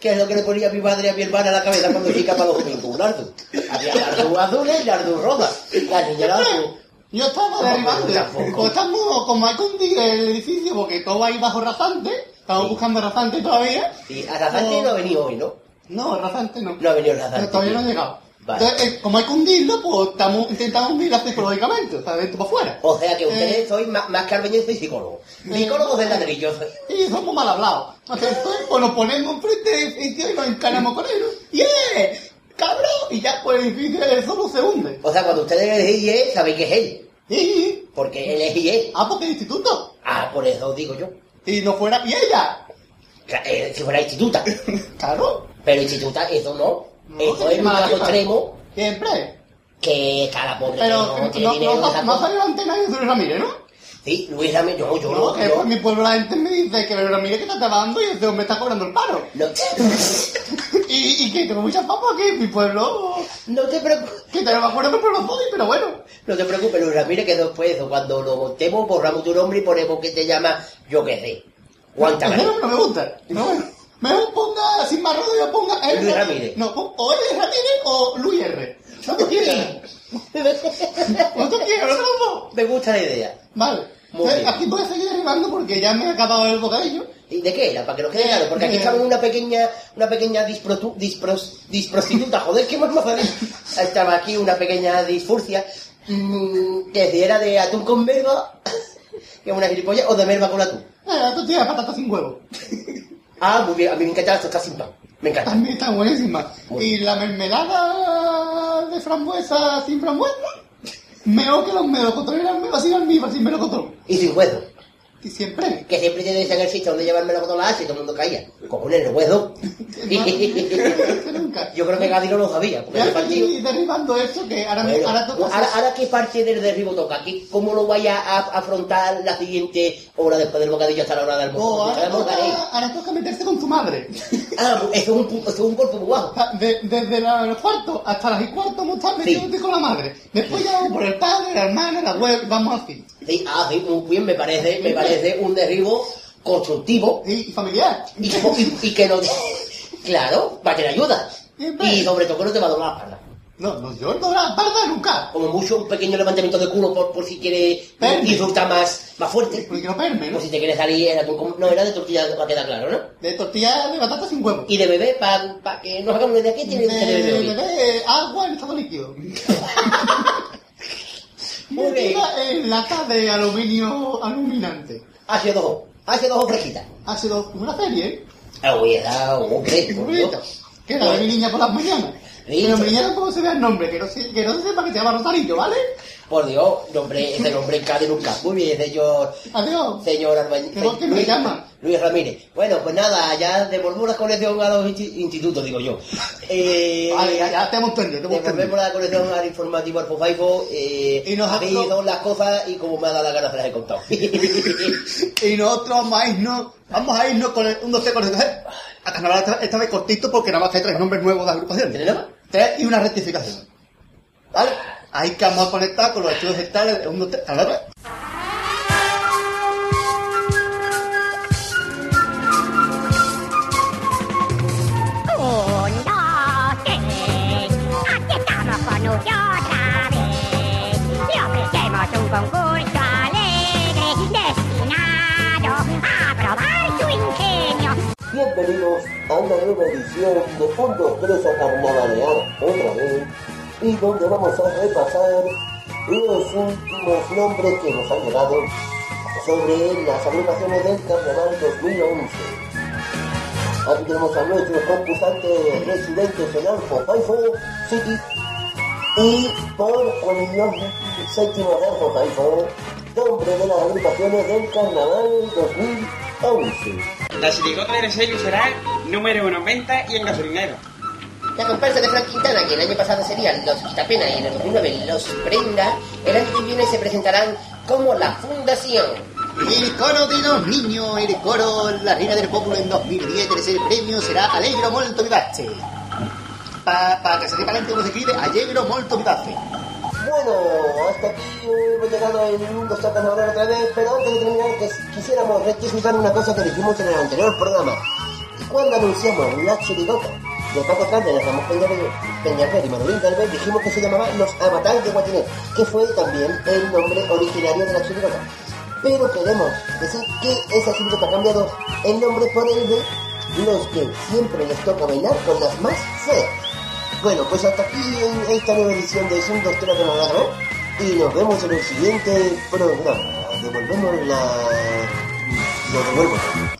Que es lo que le ponía a mi madre y a mi hermana a la cabeza cuando chica para los domingos, un lardo. Había lardo azules y lardo rosa. La niña lardo. Yo estaba No, derribando. tampoco. Como estamos, como hay que hundir el edificio, porque todo va ahí bajo rasante, estamos Sí. buscando rasante todavía. Y a Razante no ha venido hoy, ¿no? No, rasante no. No ha venido Razante. Pero todavía no ha llegado. Vale. Entonces, eh, como hay que hundirlo, pues estamos intentando hundirlo psicológicamente, o sea, de dentro para afuera. O sea que ustedes Eh. sois más, más que albañil, sois psicólogos. Psicólogos del ladrillo. Y somos mal hablados. Entonces, pues nos ponemos enfrente del edificio y nos encaramos con él. ¡Yeah! ¡Cabrón! Y ya, pues el edificio solo se hunde. O sea, cuando ustedes le decís IE, sabéis que es él. Y... Porque él es IE. Ah, porque el instituto. Ah, por eso digo yo. Y no fuera... ¡Y ella! Eh, si fuera instituta. Claro. Pero instituta, eso no. No, sí, es pipa. extremo Siempre. que cada pobre Pero que no no, tiene no, dinero. no, no salió ante nadie de Luis Ramírez, ¿no? Sí, Luis Ramírez, yo, yo, No, no, que por mi pueblo la gente me dice que Luis Ramírez que está trabajando y ese hombre está cobrando el paro. No, Y, y que tengo muchas papas aquí en mi pueblo. no te preocupes. Que te no me acuerdo qué pueblo soy, pero bueno. No te preocupes, Luis Ramírez, que después, cuando lo montemos, borramos tu nombre y ponemos que te llama, yo qué sé, Tagaré. nombre no me gusta. No, bueno. Mejor ponga sin más yo ponga Luis Ramírez. No, o L. Ramírez o Luis R. No te quieres. No te quieres, no. Me gusta la idea. Vale. Entonces, aquí voy a seguir derribando porque ya me he acabado el bocadillo. ¿Y de qué era? Para que nos quede claro, porque aquí estamos en una pequeña, una pequeña disprotu- dispros- disprostituta, joder, ¿qué más? Estaba aquí una pequeña disfurcia, mm, que si era de atún con merva, que es una gilipollas, o de merva con atún. Eh, tú tienes patata sin huevo. Ah, muy bien, a mí me encanta la tostada sin pan, me encanta. También está buenísima. Muy Y la mermelada de frambuesa sin frambuesa, mejor que los melocotones eran menos sin almíbar, sin melocotón. Y sin hueso, Y siempre. que siempre te decían el sitio donde llevármelo con la H y todo el mundo caía. Cojones, el hueso. Yo creo que Gadi no lo sabía, porque partido... estoy derribando esto que ahora, Bueno, ahora toca ahora, ahora qué parte del derribo toca, ¿Qué- ¿cómo lo vaya a afrontar la siguiente hora después del bocadillo hasta la hora del Oh, almuerzo? ahora, Porque almorzaréis. toca, ahora toca meterse con tu madre. Ah, eso es un, eso es un golpe muy bajo. Sea, de- desde la- los cuartos hasta las y cuarto vamos a estar metiéndote con la madre. Después ya vamos por el padre, la hermana, la abuela, vamos así. Sí, ah, sí, muy bien, me parece, me parece un derribo constructivo Y familiar. y, que- y- y que no... Claro, para que le ayuda. Y sobre todo que no te va a doblar la espalda. No, no, yo no la parda nunca. Como mucho un pequeño levantamiento de culo por, por si quiere Perme. disfrutar más más fuerte. Porque no perme, ¿no? Si te quieres salir, era con- no, era de tortilla, va a quedar claro, ¿no? De tortilla de patata sin huevo. Y de bebé, para que nos hagamos una idea, ¿qué tiene tener de, el bebé? de agua en estado líquido. Muy bien. Metida en lata de aluminio aluminante. H2O, H2O fresquita. Ha sido una serie, ¿eh? Ah, un hombre, Muy por Dios. bonita. Que era de mi niña por las mañanas. Pero mi niña tampoco se vea el nombre, que no se, que no se sepa que se llama Rosarillo, ¿vale? Por Dios, nombre, ese nombre en Cádiz nunca. Muy bien, señor, Adiós. señor Albañil. ¿Qué voz que me llama? Luis Ramírez. Bueno, pues nada, ya devolvemos la colección a los insti- institutos, digo yo. Eh, Vale, ya, ya te hemos Devolvemos entendido. la colección al informativo Fofaifo. Eh, Y nosotros- habéis las cosas y como me ha dado la gana se las he contado. Y nosotros vamos a irnos, vamos a irnos con el, un, dos, tres, con el, a carnaval esta, vez cortito porque nada más hay tres nombres nuevos de agrupaciones. ¿Tiene nada más? Tres y una rectificación. ¿Vale? Ahí que a conectar con los archivos digitales de un, dos, tres, a ver. Un, dos, tres. Aquí estamos con usted otra vez. Le ofrecemos un concurso alegre destinado a probar su ingenio. Bienvenidos a una nueva edición de Fondo 3 a Carnavalear otra vez y donde vamos a repasar los últimos nombres que nos han llegado sobre las agrupaciones del Carnaval 2011. Aquí tenemos a nuestros concursantes residentes en Alfo Faifo City y por Juan séptimo de Alfo Faifo, nombre de las agrupaciones del Carnaval 2011. La chirigota de sello será número 90 y en gasolinero. La comparsa de Frank Quintana, que el año pasado serían los Quitapena y en el 2009 los Prenda, el año que viene se presentarán como la Fundación. El coro de los niños, el coro La Reina del Pueblo en 2010, tercer premio será Allegro Molto Vivace. Para pa que se sepa gente cómo se escribe, Allegro Molto Vivace. Bueno, hasta aquí hemos llegado el mundo está carnaval otra vez, pero antes de terminar que quisiéramos rectificar una cosa que dijimos en el anterior programa. Cuando anunciamos la chirigota de Paco Trante, de Peñaver Peñaver y Manolín Galvez, dijimos que se llamaba Los Avatares de Guatinet, que fue también el nombre originario de la chirigota. Pero queremos decir que esa chirigota ha cambiado el nombre por el de los que siempre les toca bailar con las más feas. Bueno, pues hasta aquí en esta nueva edición de Zoom 2 3 de la y nos vemos en el siguiente programa. Devolvemos la... Lo devuelvo.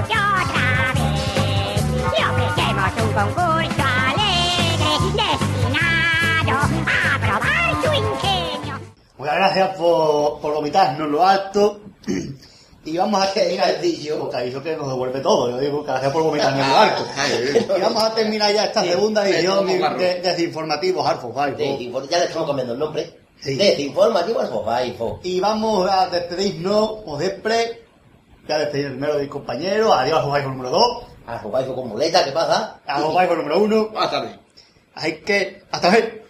Estamos con usted otra vez. Le ofrecemos un concurso alegre destinado a probar su ingenio. Muchas gracias por, por vomitarnos lo alto. Y vamos a terminar. Bocadillo. Bocadillo que nos devuelve todo. Yo digo, gracias por vomitarnos lo alto. Y vamos a terminar ya esta segunda edición de, de, desinformativos. Desinfor- ya le estamos cambiando el nombre. Sí. Desinformativo al Fofaifo. Y vamos a despedirnos, o después, ya despedir primero de mi compañero, adiós Five número 2, Al Fofaifo con muleta, ¿qué pasa? Alfo Five número 1. Buenas tardes. Así que, hasta ver.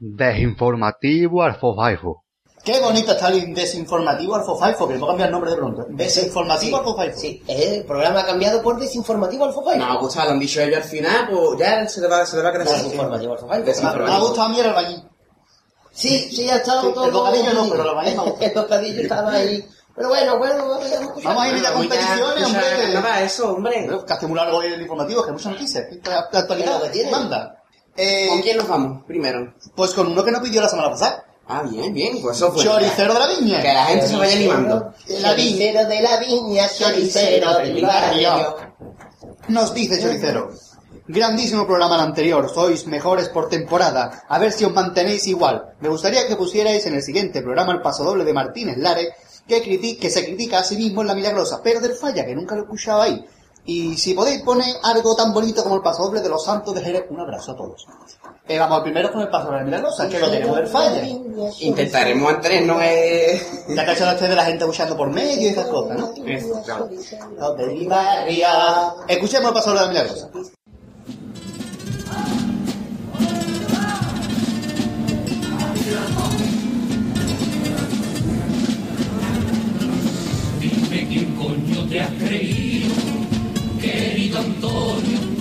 Desinformativo Alfofaifo. Qué bonito está el desinformativo Alfo Five, que le puedo cambiar el nombre de pronto. Desinformativo Alfo Five. Sí, el programa ha cambiado por Desinformativo al Fofaifo. No, pues lo han dicho ellos al final, pues ya se le va, se le va a así. Desinformativo al Fofaifo. Me, ha gustado a mí el albañil. Sí, sí, ha estado Sí, todo... el bocadillo no, pero el albañil. El bocadillo estaba ahí. Pero bueno, bueno, vamos a Vamos a ir a competiciones, hombre. Nada, eso, hombre. Bueno, que hace muy largo hoy el informativo, que hay muchas noticias. La, actualidad que tiene. manda. Eh, ¿Con quién nos vamos primero? Pues con uno que nos pidió la semana pasada. Ah, bien, bien, pues eso fue. Choricero de la viña. Que la gente se vaya animando. La viña. Choricero de la viña, choricero de mi barrio. Nos dice Choricero. Grandísimo programa el anterior, sois mejores por temporada, a ver si os mantenéis igual. Me gustaría que pusierais en el siguiente programa el paso doble de Martínez Lare, que, criti- que se critica a sí mismo en La Milagrosa, pero del falla, que nunca lo he escuchado ahí. Y si podéis poner algo tan bonito como el pasodoble de los santos de Jerez, un abrazo a todos. Eh, vamos primero con el pasodoble milagrosa, que lo tenemos del falla. Intentaremos mantenernos eh... Ya que usted de la gente luchando por medio y esas cosas, ¿no? Eso, claro. De. Escuchemos el pasodoble milagrosa. Dime quién coño te has creído,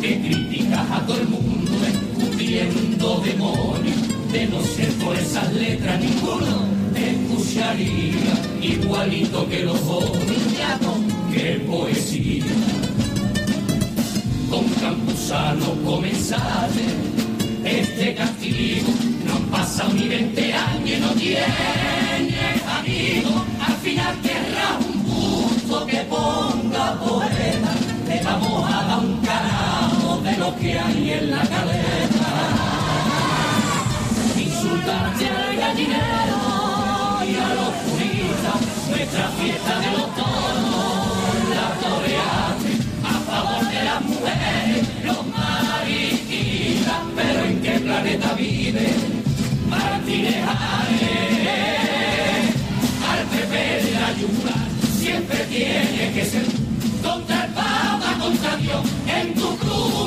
Que criticas a todo el mundo escupiendo demonios. De no ser por esas letras ninguno te escucharía igualito que los bonillanos, qué poesía. Con Campuzano comenzaste este castigo, no han pasado ni 20 años y no tienes amigo. Al final querrás un busto que ponga poeta, le vamos a dar un lo que hay en la caleta. Insultarte al gallinero y a los puristas, nuestra fiesta de los toros, la toreaste a favor de las mujeres, los mariquitas, pero ¿en qué planeta vive Martínez Ares? Al PP de la siempre tiene que ser contra el Papa, contra Dios, en tu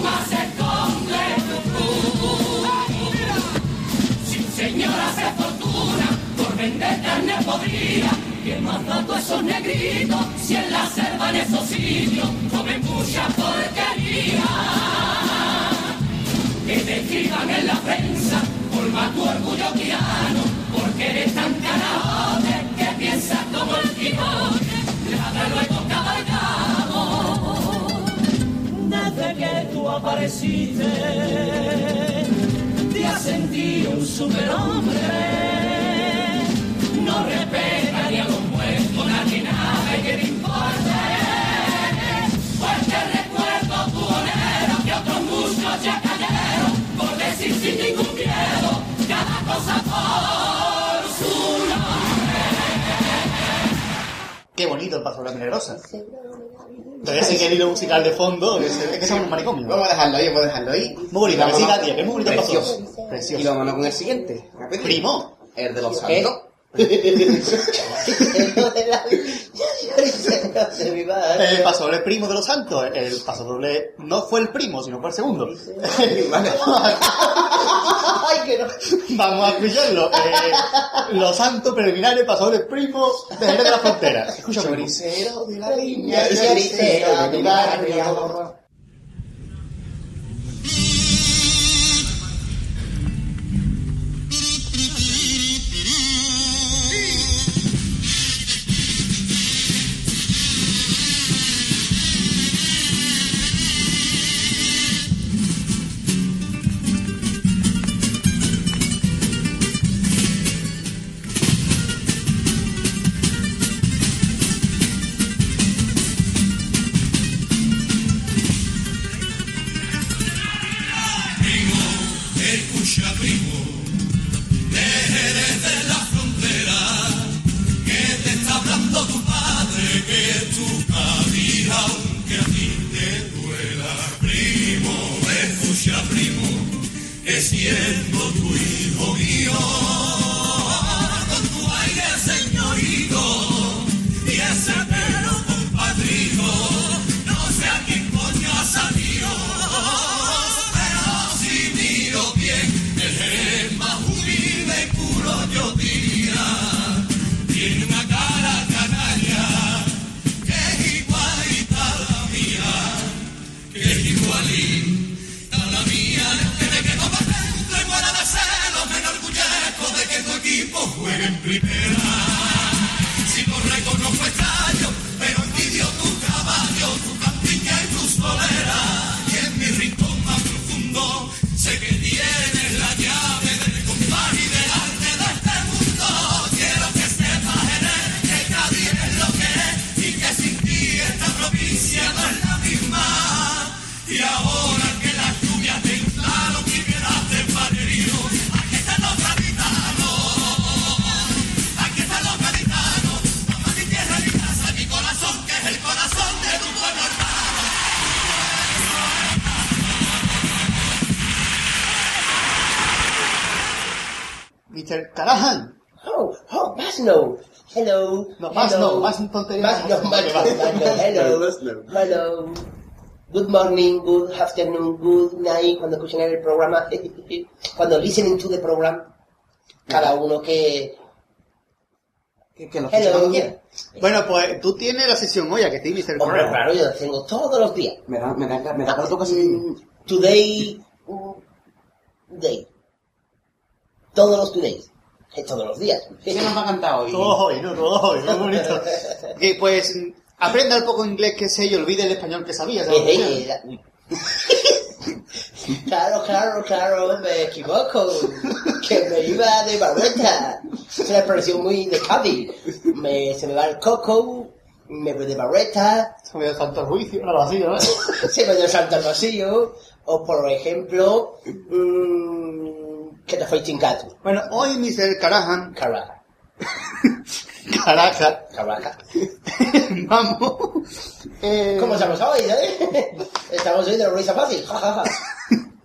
más se esconde tu cruz. Si un señor hace fortuna por vender carne podrida, que más dato a esos negritos si en la selva en esos sitios comen mucha porquería. Que te escriban en la prensa más tu orgullo tirano, porque eres tan carajote que piensas como el Quijote, ladra luego cabalgamos. Apareciste, te has sentido un superhombre. No respeta ni a los muertos, nadie nada y que te importe. Pues te recuerdo tu honero que otros muchos ya cayeron por decir sin ningún miedo cada cosa por su nombre. Qué bonito el pasodoble milagrosa. Todavía se quiere hilo musical de fondo, que se- es que somos un manicomio. Vamos a dejarlo ahí, vamos a dejarlo ahí. Muy bonito, que siga, tía, que es muy bonito el Precioso. Precioso. Y vámonos con el siguiente. Primo. El de los santos. El pasodoble primo de los santos. El pasodoble no fue el primo, sino fue el segundo. Vamos a escucharlo. Eh, los santos preliminares, pasodoble primo de la Frontera. Choricero de la de mi más hello. no, más. Hello. Hello. Good morning, good afternoon, good night. Cuando escuchen el programa, cuando listening to the program, cada uno que... Que, que lo Hello. quiera. Bueno, pues tú tienes la sesión hoy, a que sí, Mr. Hombre, Carahan. claro, yo lo tengo todos los días. Me da, me da, me da para tu casi. Mm, Today, day. Todos los todays. Eh, Todos los días. ¿Qué nos va a cantar hoy? Todos hoy, ¿no? Todos hoy, qué bonito. Pues, aprenda el poco inglés que sé y olvide el español que sabía. ¿sabes? Eh, eh. Claro, claro, claro, me equivoco. Que me iba de barreta. Es una expresión muy de Cádiz. Me, se me va el coco, me voy de barreta, Se me dio tanto juicio, algo así, ¿no? se me dio salto al vacío, o por ejemplo, mm, que te fue chingato. Bueno, hoy Mr. Carahan, Caraca, Caraja, caraca. vamos. Eh, ¿Cómo estamos hoy, eh? Estamos hoy de la risa fácil.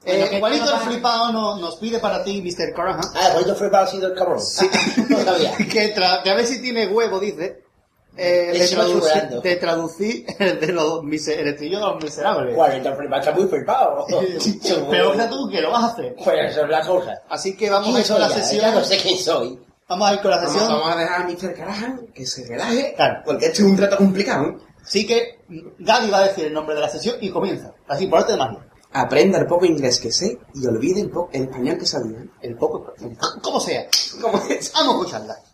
Eh, ¿qué Juanito el flipado no- nos pide para ti, Mr. Carahan, Ah, Juanito fue para sido el cabrón. No sabía. que, tra- que a ver si tiene huevo, dice, eh, va traducir, churreando. de traducir el de los mise- el estribillo de los miserables. Juanito fue está muy flipado. Peor que tú, que lo vas a hacer. Pues eso es la cosa. Así que vamos a ¿Quién ir con la ya? sesión. Ya no sé quién soy. Vamos a ir con la Vamos, sesión. vamos a dejar a Mr. Carahan que se relaje. Claro. Porque este es un trato complicado. ¿eh? Así que Gaby va a decir el nombre de la sesión y comienza. Así, por arte de magia. Aprenda el poco inglés que sé y olvide el, po- el español que sabía. ¿eh? El poco. Como sea. ¿Cómo es? Vamos a escucharla.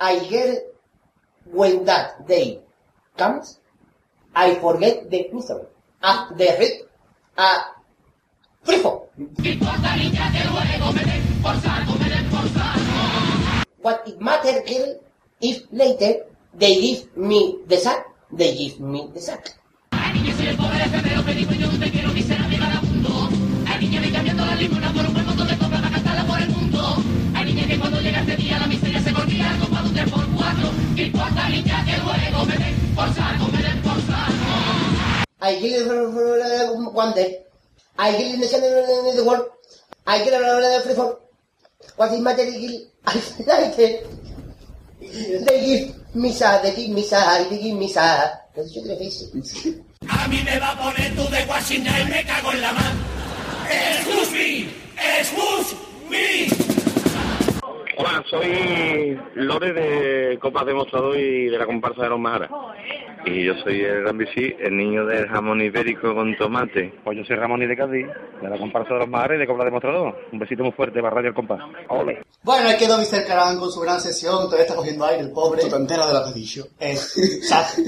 I get when that day comes, I forget the misery. Ah, the red, free fall. What it matter girl, if later they give me the sack, they give me the sack. I give one day. I give in the center of the world. I get a free. What is I later. They give misa, they give misa, they give misa. A mí me va a poner tú de Washington y me cago en la mano. Excuse me, excuse me. Hola, soy Lore de Copas Demostrado y de la comparsa de los Majaras. Y yo soy el Gran Bici, el niño del jamón ibérico con tomate. Pues yo soy Ramón y de Cádiz, de la comparsa de los Majaras y de Copas Demostrador. Un besito muy fuerte para Radio El Compás. ¡Ole! Bueno, ahí quedó Mr. Carahan con su gran sesión. Todavía está cogiendo aire, el pobre. Tú te enteras de lo que he dicho. Es Zack.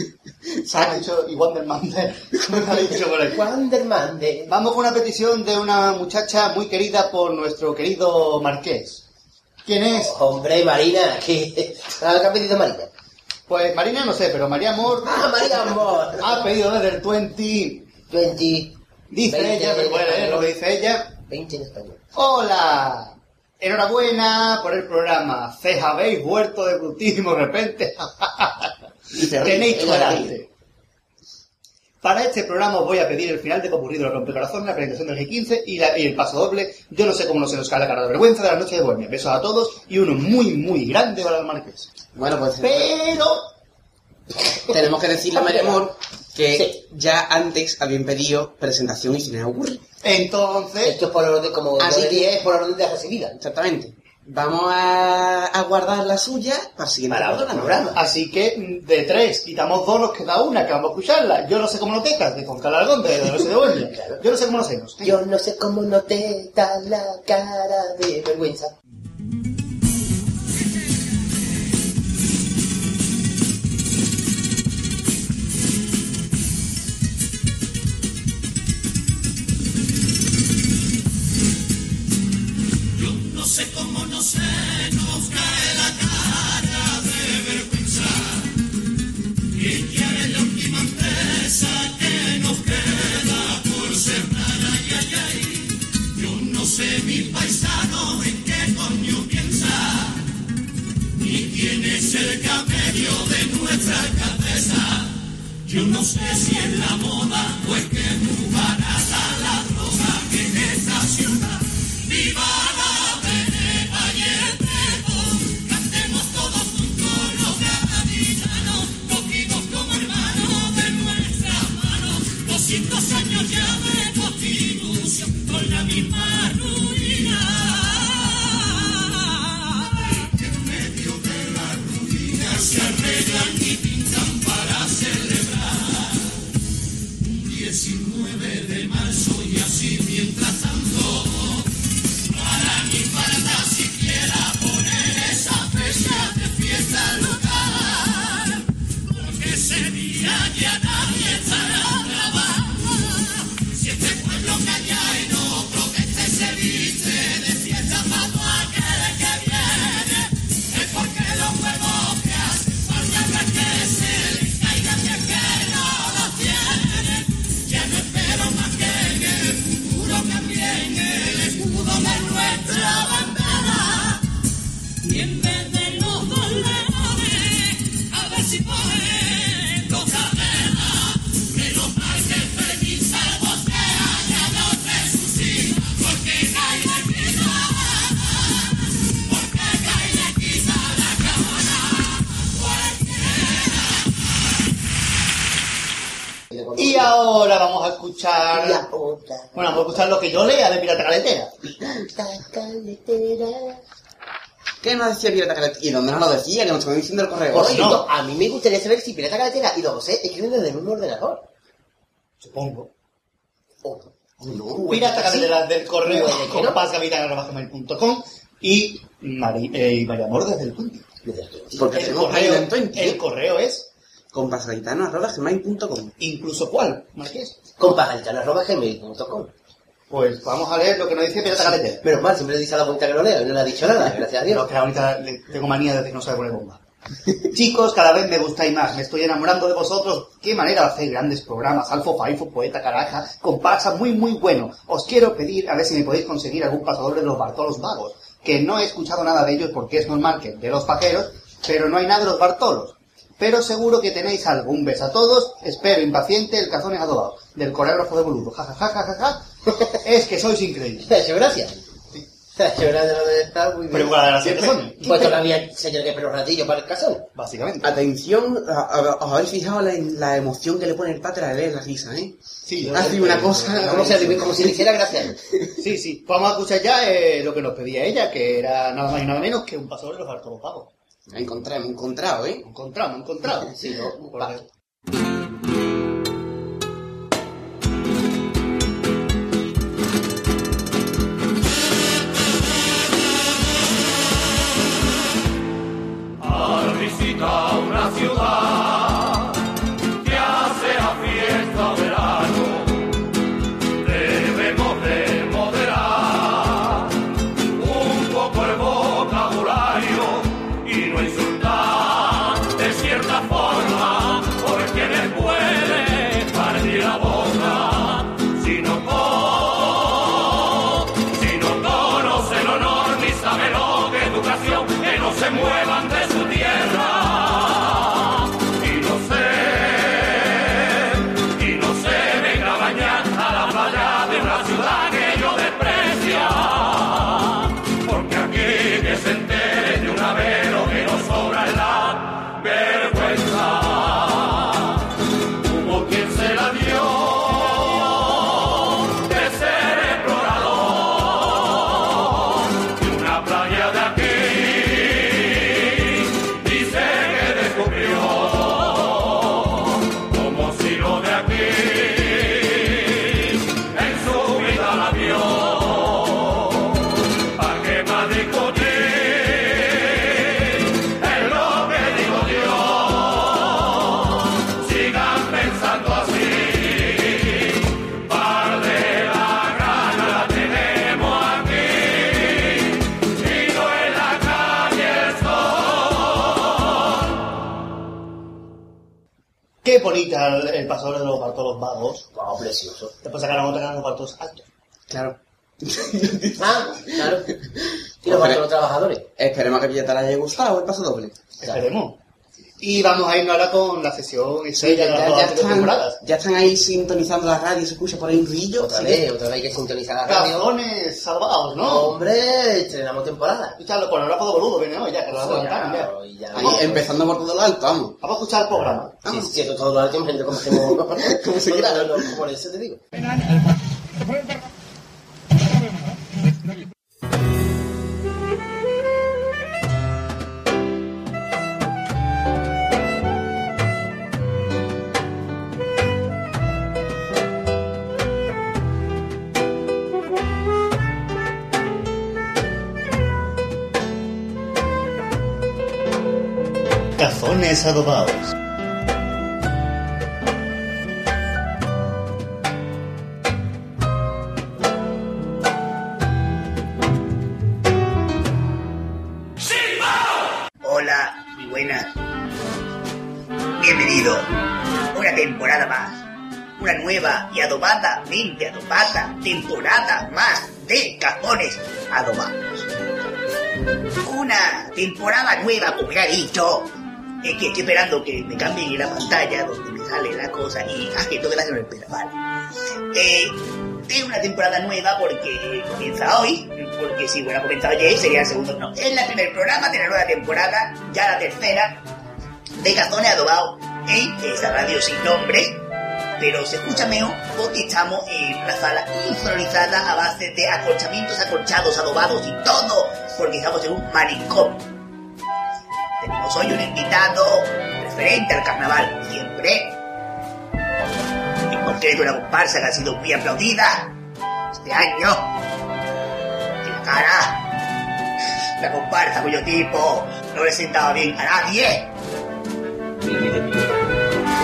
Zack ha dicho, y Wonderman. ¿Cómo ha dicho por ahí? Wonderman de... Vamos con una petición de una muchacha muy querida por nuestro querido Marqués. ¿Quién es? Hombre, Marina, que... Ah, ¿qué ha pedido Marina? Pues Marina no sé, pero María Amor Ah, María Amor. ha pedido desde el 20. 20... Dice 20 ella, pero puede leer lo que dice ella. 20 en español. Hola, enhorabuena por el programa. Se habéis vuelto de brutísimo de repente. Tenéis suerte. Para este programa os voy a pedir el final de Popurrí de los Rompecorazones, la presentación del G15 y, la- y el paso doble. Yo no sé cómo no se nos cae la cara de vergüenza de la noche de Bohemia. Besos a todos y uno muy, muy grande para el Marqués. Bueno, pues Pero... tenemos que decirle a María Amor que Sí. ya antes habían pedido presentación y sin aburrir. Entonces... Esto es por orden, como Así que- es por orden de recibida. Exactamente. Vamos a, a guardar la suya para el siguiente Para otro programa. programa. Así que mm, de tres, quitamos dos, nos queda una, que vamos a escucharla. Yo no sé cómo lo tecas, de con Calargón, de la noche de Bohemia. Yo no sé cómo lo hacemos. Yo no sé cómo no te da la cara de vergüenza. sé mi paisano en qué coño piensa, ni quién es el camello de nuestra cabeza. Yo no sé si es la moda o es ¿Qué nos decía Pirata Caletera? ¿Y dónde nos lo decía? Que nos estaba diciendo el correo. Por hoy. cierto, a mí me gustaría saber si Pirata Caletera y Don José escriben desde el mismo ordenador. Supongo. O No. Pirata Caletera del correo Bueno, ¿qué no? compasgavitan.com y, Mari, eh, María Amor desde el Twenty. Porque El correo, en Twenty. el correo es Compasgaitano.gmail.com incluso cuál, Marqués. Compagalitano.gmail.com Pues vamos a leer lo que nos dice Pirata Caletera. Menos mal, siempre le dice a la bonita que lo leo y no le ha dicho nada, gracias a Pero Dios. que ahorita tengo manía de decir que no sabe poner bomba. Chicos, cada vez me gustáis más, me estoy enamorando de vosotros. Qué manera de hacer grandes programas, Alfo Faifo, Poeta Caraja, comparsa muy muy bueno. Os quiero pedir a ver si me podéis conseguir algún pasador de los Bartolos Vagos, que no he escuchado nada de ellos porque es normal que de los pajeros, pero no hay nada de los Bartolos. Pero seguro que tenéis algo. Un beso a todos, espero impaciente el cazones adobado, del coreógrafo de boludo. Ja, ja, ja, ja, ja, ja. Es que sois increíbles. ¿Te ha hecho gracia? ¿Te ha hecho gracia lo de estar muy bien? Pero las siete son, Pues todavía señor que pero ratillo para el casón. básicamente. Atención, a- a- os habéis fijado la, la emoción que le pone el padre a leer la risa, ¿eh? Sí, Ha sido una cosa... Como si, como si le hiciera gracia. Sí, sí. Vamos a escuchar ya eh, lo que nos pedía ella, que era nada más y nada menos que un pasador de los me he encontrado, ¿eh? Encontramos, encontramos. Sí, ¿no? Porque- El, pasador de los Bartolos Vagos. Wow, precioso. Después sacaron otra que eran los Bartolos Altos. Claro. Ah, claro. Y los los trabajadores. Esperemos que a Villeta le haya gustado el paso doble. Esperemos. Y vamos a irnos ahora con la sesión Sí, estrella ya, de las ya- ya están, temporadas. ya están ahí sintonizando la radio, se escucha por ahí un ruido. Otra sí vez, otra vez hay que sintonizar la radio. Cazones salvados, ¿no? Hombre, estrenamos temporada. Escucha, los coreógrafos de boludo viene hoy ya, que lo adelantaron ya. Ahí, empezando por todo lo alto, vamos. Vamos a escuchar el programa. Sí, sí, eso todo lo alto, gente, como hacemos. Como se quiera. Por eso te digo. Cazones adobados. Hola, muy buenas. Bienvenido. Una temporada más. Una nueva y adobadamente adobada temporada más de cajones adobados. Una temporada nueva, como ya dicho. Es que estoy esperando que me cambien en la pantalla donde me sale la cosa y ah, que todo gracias no espera, vale. Eh, es una temporada nueva porque comienza hoy, porque si hubiera comenzado ayer sería el segundo. No, es el primer programa de la nueva temporada, ya la tercera, de Cazones Adobado en esta radio sin nombre, pero se escucha mejor porque estamos en una sala insonorizada a base de acolchamientos acolchados, adobados y todo, porque estamos en un manicomio. Tenemos hoy un invitado referente al carnaval, siempre en concreto una comparsa que ha sido muy aplaudida este año. Y la cara, la comparsa cuyo tipo no le sentaba bien a nadie. El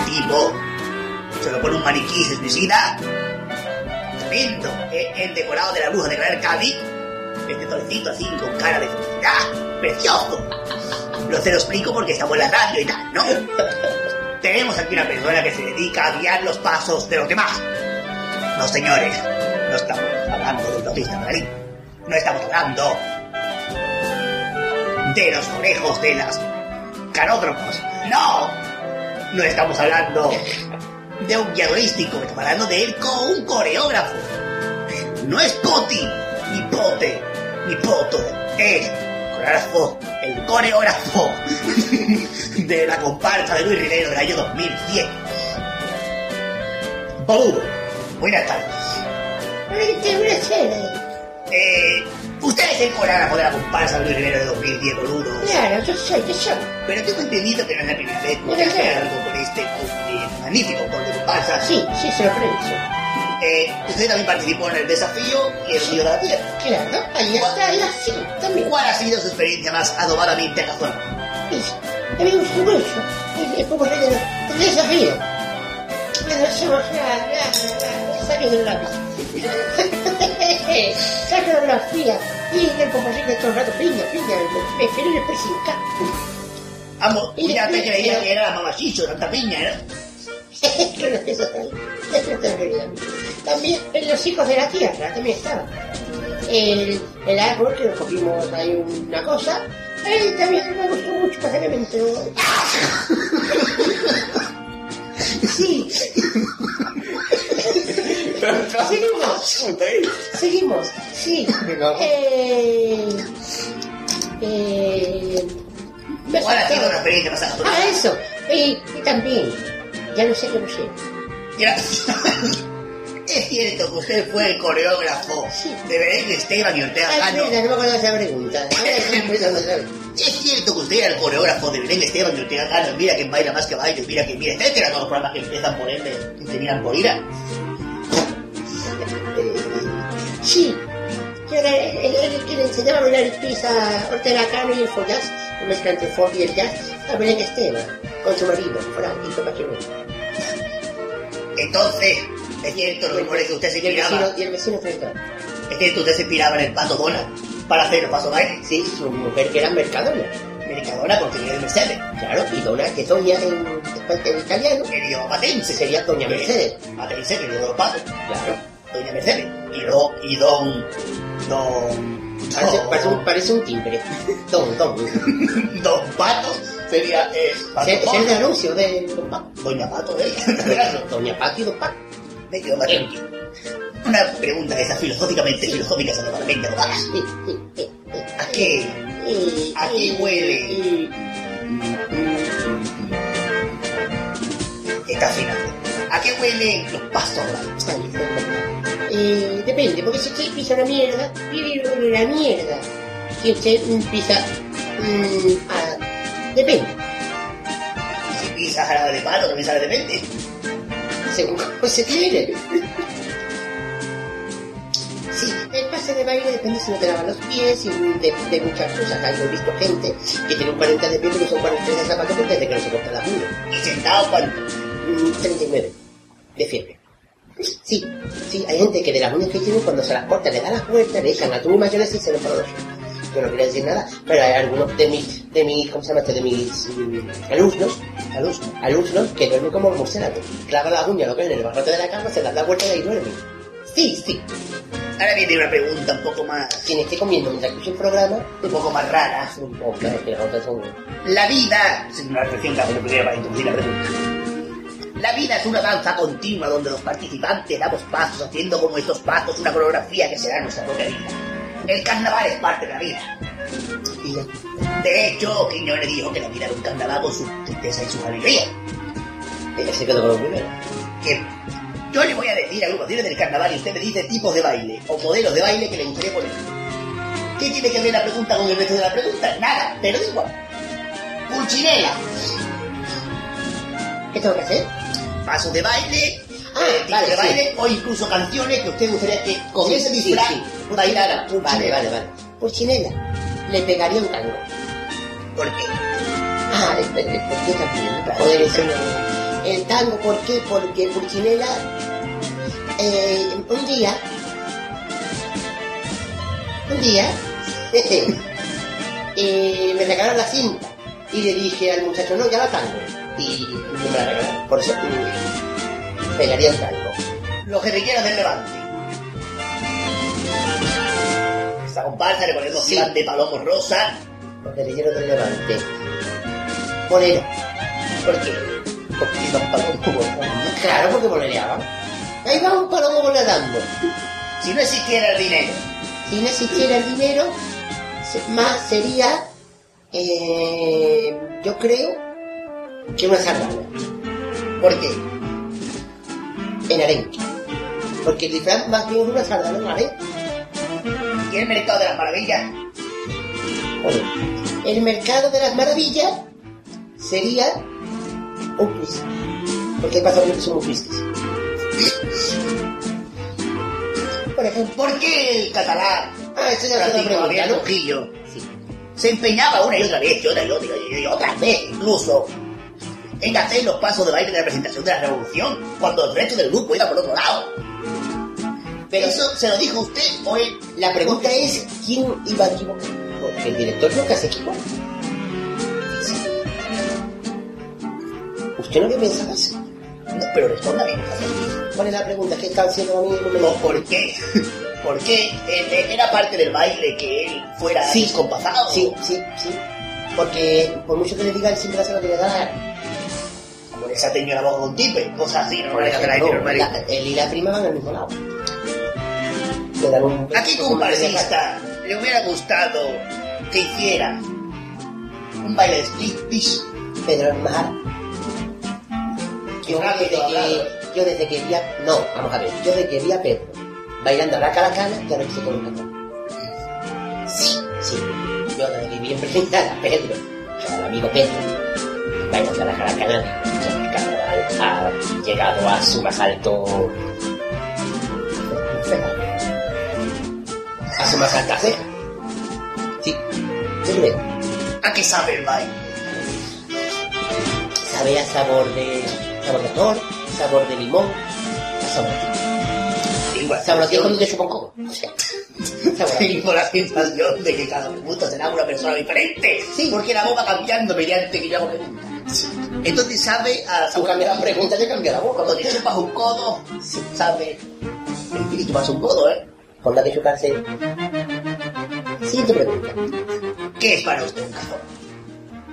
tipo se lo pone un maniquí, se suicida. Tremendo, el decorado de la bruja de Gran Cádiz. Este tolecito así con cara de felicidad, precioso. Lo se lo explico porque estamos en la radio y tal, ¿no? Tenemos aquí una persona que se dedica a guiar los pasos de los demás. No, señores, no estamos hablando del Bautista Magarín. No estamos hablando de los conejos de las canódromos. No, no estamos hablando de un guía. Estamos hablando de él con un coreógrafo. No es Poti, ni Pote, ni Poto. Es coreógrafo, el coreógrafo de la comparsa de Luis Rivero del año 2010. Boludo, buenas tardes. Eh, usted es el coreógrafo de la comparsa de Luis Rivero de 2010, boludo. Claro, yo soy, yo soy. Pero tengo entendido que no es la primera vez que Mira, hace algo con este magnífico con de comparsa. Sí, sí, sorpresa. Eh, usted también participó en el desafío y el de la Tierra. Claro, ahí está, ahí así, también. ¿Cuál ha sido su experiencia más adobadamente acazona? A gustó mucho. Es- Es como el el desafío. Pero somos la, la, la, saque de lápiz. Saque de la fría. Y el compositor todo el rato, piña, piña, me especificar. Vamos, Y ya te creía que era la mamachicho, tanta piña, también. En los hijos de la tierra también estaba. El, el árbol que nos comimos ahí una cosa. También me gustó mucho pasadamente. Sí. Seguimos. Seguimos. Sí. Eh, eh, me ¿Cuál ha sido faltaba- la experiencia acazona? Ah, eso. Y, y también, ya no sé qué no sé. Mira, es cierto que usted fue el coreógrafo de Belén Esteban y Ortega Ay, Cano. no me acuerdo de esa pregunta. Es cierto que usted era el coreógrafo de Belén Esteban y Ortega Cano. Mira que baila más que baile, mira que mira, etcétera. Todos los programas que empiezan por M y terminan por ira. Sí, yo era el, que le enseñaba a bailar el a Ortega Cano y el follas, el mezcla entre folk y el jazz, a Belén Esteban, con su marido, Francisco Pacheco. Entonces, es cierto los rumores que usted se el inspiraba. y el vecino frente Es cierto usted se inspiraba en el pato Donald para hacer los pasos bailes. Sí, su mujer que era Mercadona. Mercadona porque viene de Mercedes. Claro, y Dona, que Doña en, en italiano, El idioma patense. sería Doña Mercedes. Patense, que el de los patos. Claro. Doña Mercedes. Y, do, y don... Don... Parece, un, parece un timbre. Don, don. Don Pato eh, Pato Ser, ser Pato. de anuncio de Don Paco. Doña Pato de Doña Paco y Don Paco. Me quedo más tranquilo. Una pregunta de esas filosóficamente filosóficas adecuadamente abogadas. ¿A qué? ¿A qué huele? Está afinando. ¿A qué huelen los pastos Eh, depende, porque si usted pisa una mierda, vive una mierda. Si usted pisa... mm, a- depende. Si pisas jarabe de palo, también sale de mente. Según cómo se quiere. Sí, el pase de baile depende si no te lavas los pies y de, de muchas cosas. Yo he visto gente que tiene un 40 de pie pero son 43 de zapatos porque desde que no se corta la uñas. ¿Y sentado cuánto? Mm, 39 de fiebre. Sí, sí, hay gente que de las uñas que tiene cuando se las corta le da las vueltas, le echan a tu mayonesa y se lo ponen. Yo no quería decir nada, pero hay algunos de mis, de mis, ¿cómo se llama este? De mis mm, alumnos, alumnos, alumnos que duermen como murciélagos. Clavan las uñas, lo que en el barrote de la cama, se dan la vuelta y ahí duermen. Sí, sí. Ahora viene una pregunta un poco más... Quien esté comiendo mientras escuche el programa, un poco más rara. un poco, claro, que las otras son... La vida, es una reflexión que hago primero para introducir la pregunta. La vida es una danza continua donde los participantes damos pasos haciendo como estos pasos una coreografía que será nuestra propia vida. El carnaval es parte de la vida. De hecho, Quiñones dijo que la vida era un carnaval con sus tristezas y sus alegrías. Ella se quedó con los primeros. Que yo le voy a decir agrupaciones del carnaval y usted me dice tipos de baile o modelos de baile que le gustaría poner. ¿Qué tiene que ver la pregunta con el resto de la pregunta? Nada, pero da igual. Pulchinela, ¿Qué tengo que hacer? pasos de baile, Ah, vale, de sí. baile o incluso canciones que usted gustaría que con Sí, ese disfraz sí. bailara Vale, Pulchinela. vale, vale. Pulchinela, le pegaría un tango. ¿Por qué? Ah, espere, ¿por qué también? Eso no. El tango, ¿por qué? Porque Pulchinela, eh, un día, un día, eh, me regalaron la cinta y le dije al muchacho, no, ya la tango. Y me la regalaron. Por eso pegaría el tango. Los guerrilleros del Levante. Esta comparsa le ponemos Sí. de Palomo Rosa. Los guerrilleros del Levante. Bolero. ¿Por qué? Porque iban Palomo Claro, porque bolereaban. Ahí va un palomo. Si no existiera el dinero, Si no existiera el dinero, más sería, eh, yo creo, que una sardana. ¿por qué? En arenque. Porque el disfraz más bien es una sardana en arenque. ¿Y el mercado de las maravillas? Bueno, el mercado de las maravillas sería un quiz. Porque hay pasajeros que son tristes. Por ejemplo, ¿Por qué el catalán, ah, esa ya Francisco pregunta, ¿no? Se empeñaba una y otra vez, y otra y otra y otra vez incluso, en hacer los pasos de baile de la presentación de la revolución, cuando el resto del grupo iba por otro lado? Pero eso se lo dijo usted o él. La pregunta es, ¿quién iba a equivocar? Porque el director nunca se equivoca. Sí. ¿Usted no había pensado eso? No, pero respóndame. ¿Cuál es la pregunta? ¿Qué está haciendo a mí? No me ¿O ¿Por qué? ¿Por qué eh, era parte del baile que él fuera Sí. descompasado? Sí, sí, sí. Porque por mucho que le diga, él siempre hace lo que le da la esa señora voz con tipe, cosas así, no me la normal. la- él y la prima van al mismo lado. Le dan un ¿A qué comparsista le hubiera gustado que hiciera un baile de split fish? Pedro el Mar. Yo desde que, yo desde que vi a... No, vamos a ver. Yo desde que vi a Pedro bailando a la caracana, ya no quise con un cantón. Sí, sí. Yo desde que vi en presentar a Pedro, al amigo Pedro, bailando a la caracana, el carnaval ha llegado a su más alto... A su más alta ceja. Sí, yo creo. ¿A qué sabe el baile? Sabe a sabor de... sabor de flor, sabor de limón, a sabor de... Igual, Sabor de cuando te chupa un coco. Tengo la sensación de que cada pregunta será una persona diferente. Sí. Porque la va cambiando mediante que yo hago preguntas. Entonces sabe a cambias la pregunta, te cambia la boca. Cuando te chupas un codo, sabe. Y chupas un codo, ¿eh? Con la que chuparse. Siguiente pregunta. ¿Qué es para usted un cajón?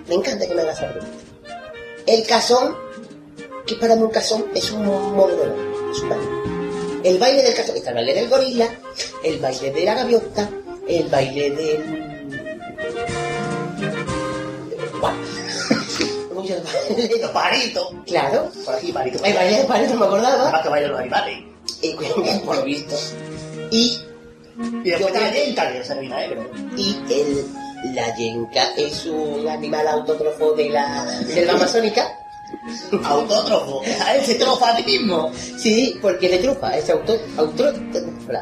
Me encanta que me hagas esa pregunta. El casón, que para mí un casón es un modelo, es un baile. El baile del casón, está el baile del gorila, el baile de la gaviota, el baile del... Los pajaritos. Claro, Por aquí, pajaritos. el baile del palito me acordaba, Además que bailan los animales. y, por lo visto. Y Y después está la yenca, que se ¿eh? Pero... y el, la yenca es un animal autótrofo de la selva amazónica. Autótrofo. A él se trofa a ti mismo. Sí, porque le trufa, es auto,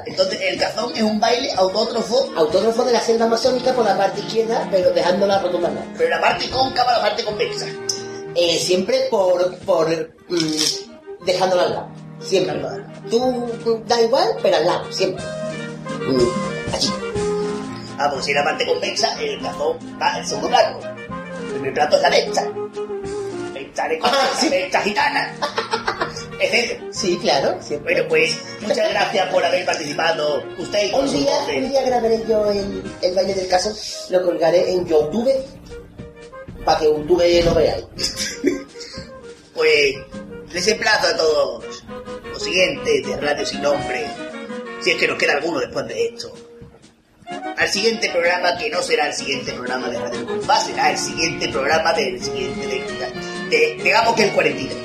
Entonces, el cazón es un baile autótrofo, autótrofo de la selva amazónica por la parte izquierda, pero dejándola rotundamente. pero la parte cóncava, la parte convexa. Eh, siempre por, por mm, dejándola al lado. Siempre. Al lado. Tú da igual, pero al lado, siempre. Mm, allí. Ah, porque si la parte convexa, el cazón va en segundo plano. El primer plato es la. Mecha de Ah, sí. mecha gitana. Ese. Sí, claro, siempre. Bueno, pues, muchas gracias por haber participado. Usted y Un día, un día grabaré yo el, el baile del caso, lo colgaré en YouTube para que YouTube lo veáis. Pues les emplazo a todos los siguientes de Radio Sin Nombre, si es que nos queda alguno después de esto. Al siguiente programa, que no será el siguiente programa de Radio Compás, será el siguiente programa del siguiente, de, de- digamos que el 43.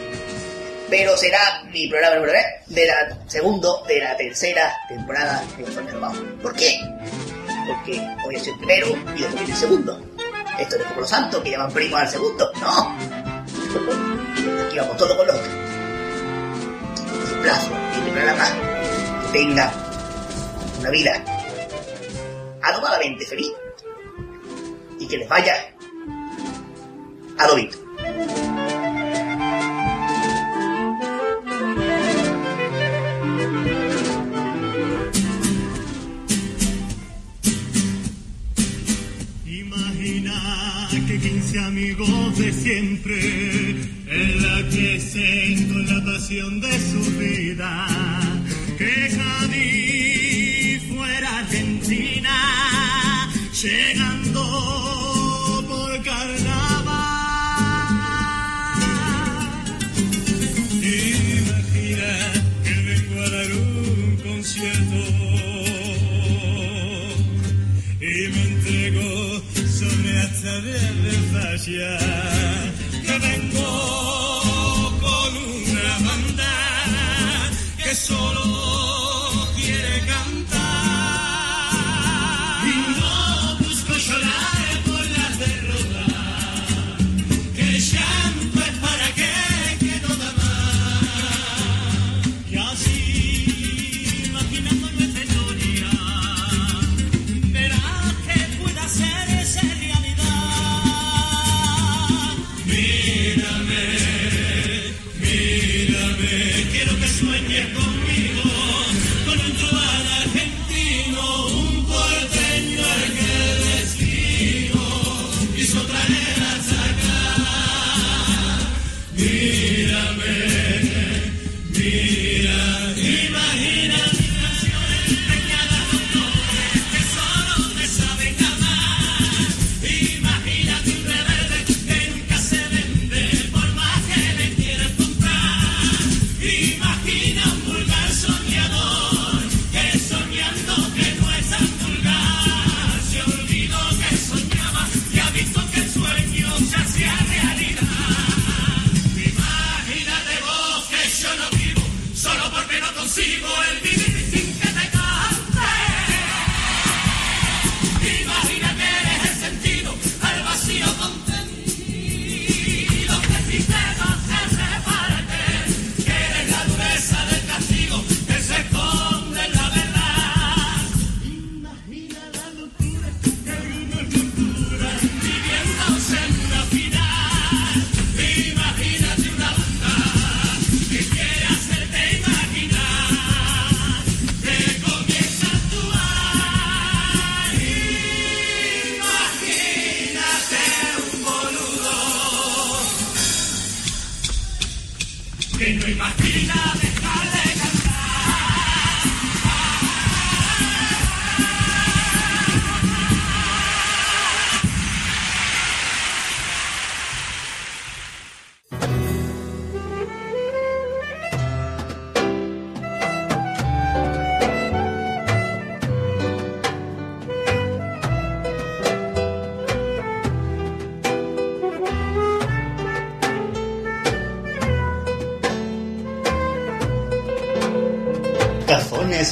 Pero será mi programa número 3 de la segundo, de la tercera temporada de Informe Bajo. ¿Por qué? Porque hoy es el primero y después viene el segundo. Esto es como los santos que llaman primos al segundo, no. Aquí vamos todos con los plazo y un programa que tenga una vida adomadamente feliz y que les vaya adobito. Que 15 amigos de siempre enlaquecen con la pasión de su vida. De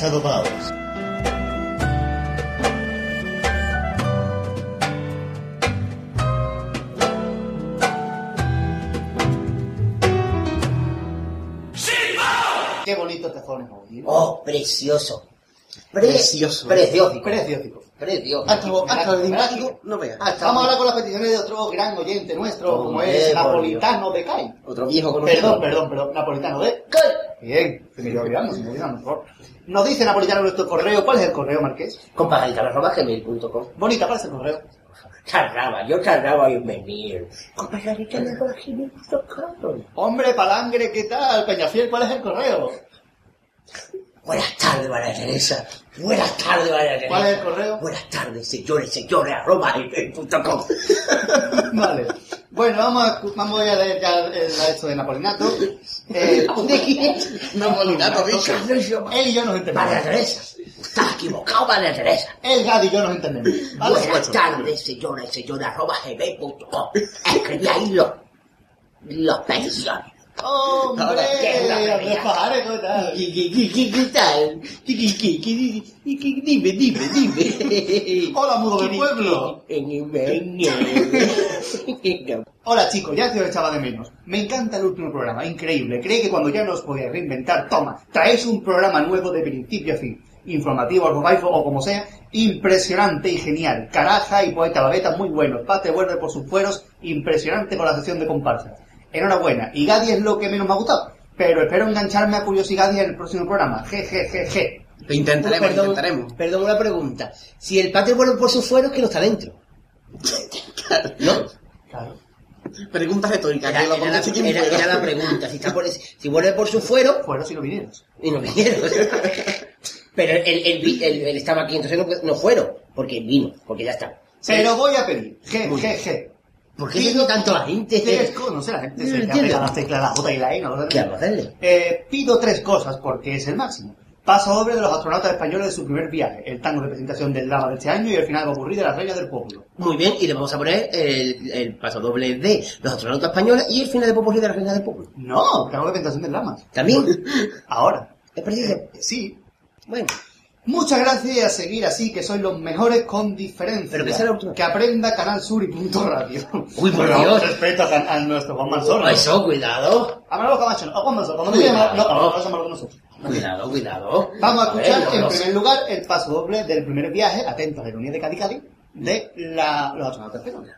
Adobados. Qué bonitos tazones hoy. ¿eh? Oh, precioso. Pre- Precioso. Precioso. Precioso. Precioso. Hasta, hasta el Dinámico, no veas. Hasta- Vamos ahora con las peticiones de otro gran oyente nuestro, como es Napolitano de Cai. Otro viejo conocido. Perdón, perdón, perdón, Napolitano de... Bien, se me iba olvidando, se me por favor. Nos dice Napolitano nuestro correo, ¿cuál es el correo, Marqués? Compajarita.gmail.com Bonita, ¿cuál es el correo? Tardaba, yo tardaba en venir. Compajarita.gmail.com Hombre, palangre, ¿qué tal? Peñafiel, ¿cuál es el correo? Buenas tardes, María Teresa. Buenas tardes, María Teresa. ¿Cuál es el correo? Buenas tardes, señores, señores, arroba gmail.com. Vale. Bueno, vamos a, vamos a leer ya el, esto de Napolinato. Eh, Napolinato, bicho. él y yo nos entendemos. María Teresa. Estás equivocado, María Teresa. Él, Gadi y yo nos entendemos. ¿Vale? Buenas tardes, señores, señores, arroba gmail.com. Escribí ahí los, los peticiones. ¡Hombre! Ahora, ¿qué es la Andrés realidad? Pajares, ¿cómo estás? ¿Qué, qué, qué, qué, qué tal? ¿Qué, qué, qué, qué, qué, qué, Dime, dime, dime. Hola, mudo del pueblo. Hola chicos, ya te os echaba de menos. Me encanta el último programa, increíble. Creí que cuando ya no os podíais reinventar, toma, traéis un programa nuevo de principio a fin. Informativo, algo o como sea, impresionante y genial. Caraja y poeta babeta muy bueno. Pate vuelve por sus fueros, impresionante con la sesión de comparsa. Enhorabuena. Y Gadi es lo que menos me ha gustado. Pero espero engancharme a Curiosidad en el próximo programa. Jejejeje. Lo intentaremos, perdón, intentaremos. Perdón, una pregunta. Si el patio vuelve por sus fueros, que no está dentro. ¿No? Claro. Preguntas retóricas, Era, que era la, era- era la pregunta. Si, está por, si vuelve por sus fueros, Fueros y no vinieros. y no vinieron. Pero él, él, vi- él- él estaba aquí, entonces no, no fueron, porque vino, porque ya está. Pero voy a pedir. Jejeje. ¿Por qué dio tanto la gente? Tres la gente se pega las teclas, la J y la E, ¿no? ¿Qué vamos a hacerle? Eh, pido tres cosas porque es el máximo. Paso doble de los astronautas españoles de su primer viaje, el tango de presentación del drama de este año y el final ocurrir de las reinas del pueblo. Muy bien, y le vamos a poner el, el paso doble de los astronautas españoles y el final de Popurrí de la Reina del Pueblo. No, tango de presentación del drama. ¿También? Ahora. ¿Es preciso? Eh, sí. Bueno. Muchas gracias y a seguir así, que sois los mejores con diferencia. Pero que sea la última. Que aprenda Canal Sur y Punto Radio. Uy, por Dios. Respeto a, a nuestro Juan Manzoro. Eso, cuidado. A Manolo Camacho, no, a Juan Manzoro. Cuando me llama, no, no, no, no, no, nosotros. Cuidado, cuidado. Vamos a ver, escuchar no, en no primer lugar el paso doble del primer viaje, atentos a la ironía de Cádiz Cádiz, de la, los astronautas españoles.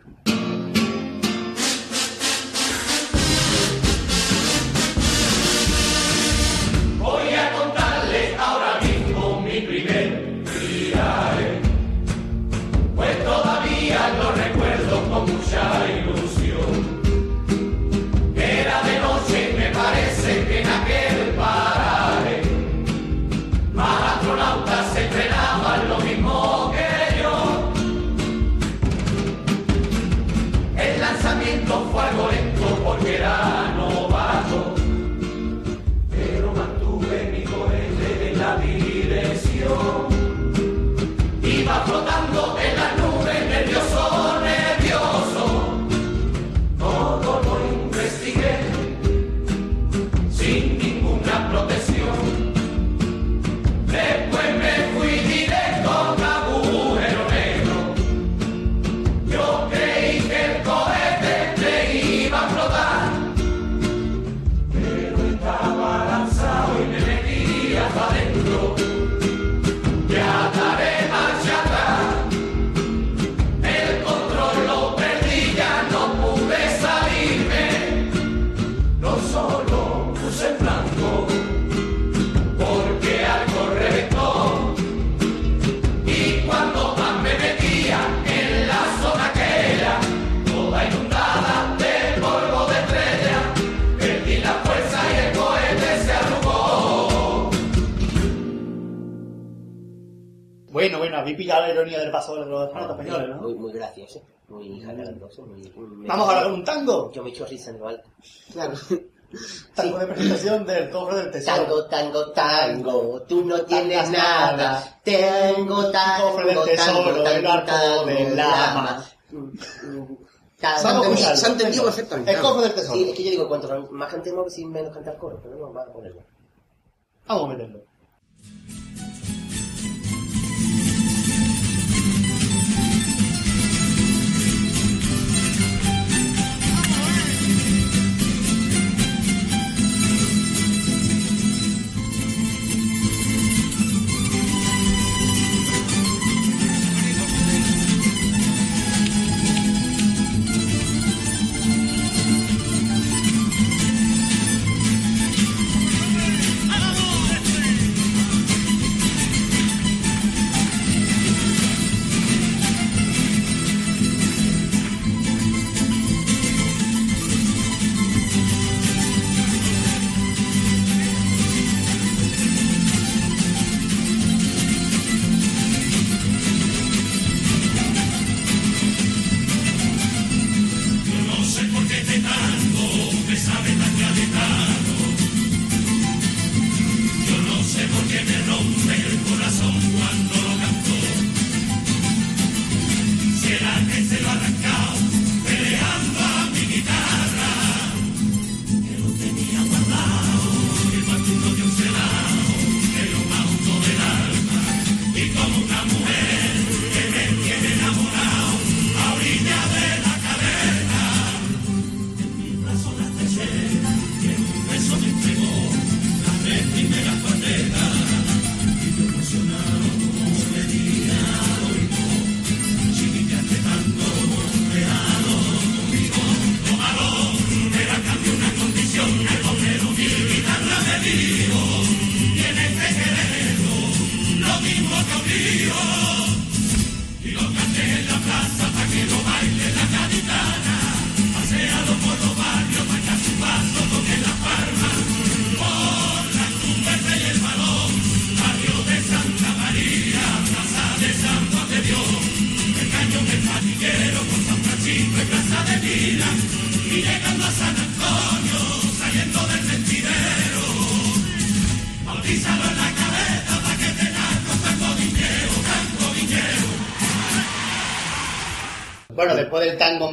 Pues todavía lo recuerdo con mucha ilusión. Habéis pillado la ironía del paso de los astronautas españoles, ¿no? Muy, muy gracioso. Muy jaladoso. Muy, muy- Vamos ahora con un tango. Yo me echo risa en lo alto. Claro. Tango de presentación del cofre del tesoro. Tango, tango, tango, tú no tienes nada. nada. Tengo tango, Cofre del tesoro, tango, el arco del lama. Se ha entendido Venga. perfectamente. El cofre del tesoro. Sí, es que yo digo, cuanto más cantemos, sin menos cantar coro, pero no, vamos a ponerlo. Vamos a meterlo.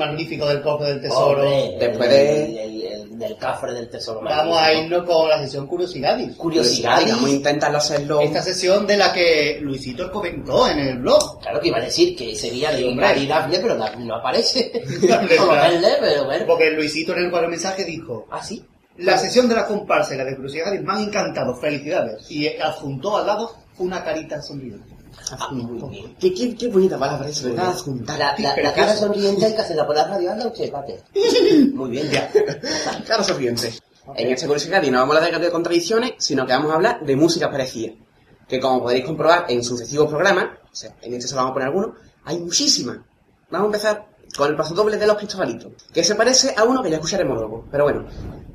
Magnífico del cofre del tesoro, Hombre, después el- de- el- el- del cafre del tesoro. vamos a irnos con la sesión Curiosidades. Curiosidades. Vamos a intentarlo hacerlo. Esta sesión de la que Luisito comentó en el blog. Claro que iba a decir que sería de Hombre. Gary Daphne, pero Daphne no aparece. Porque Luisito en el cuadro mensaje dijo, Ah, sí. la sesión de la comparsa y la de Curiosidades me han encantado, felicidades. Y adjuntó al lado una carita sonriente. Ah, muy bien. Qué, qué, qué bonita palabra eso, ¿verdad? La, la, la cara sonriente hay que por la radio, anda pate. Muy bien, ya. Claro, sonriente. En esta curiosidad y no vamos a hablar de contradicciones, sino que vamos a hablar de música parecida. Que como podéis comprobar en sucesivos programas, o sea, en este solo vamos a poner algunos, hay muchísimas. Vamos a empezar con el paso doble de los Cristobalitos, que se parece a uno que ya escucharemos luego. Pero bueno,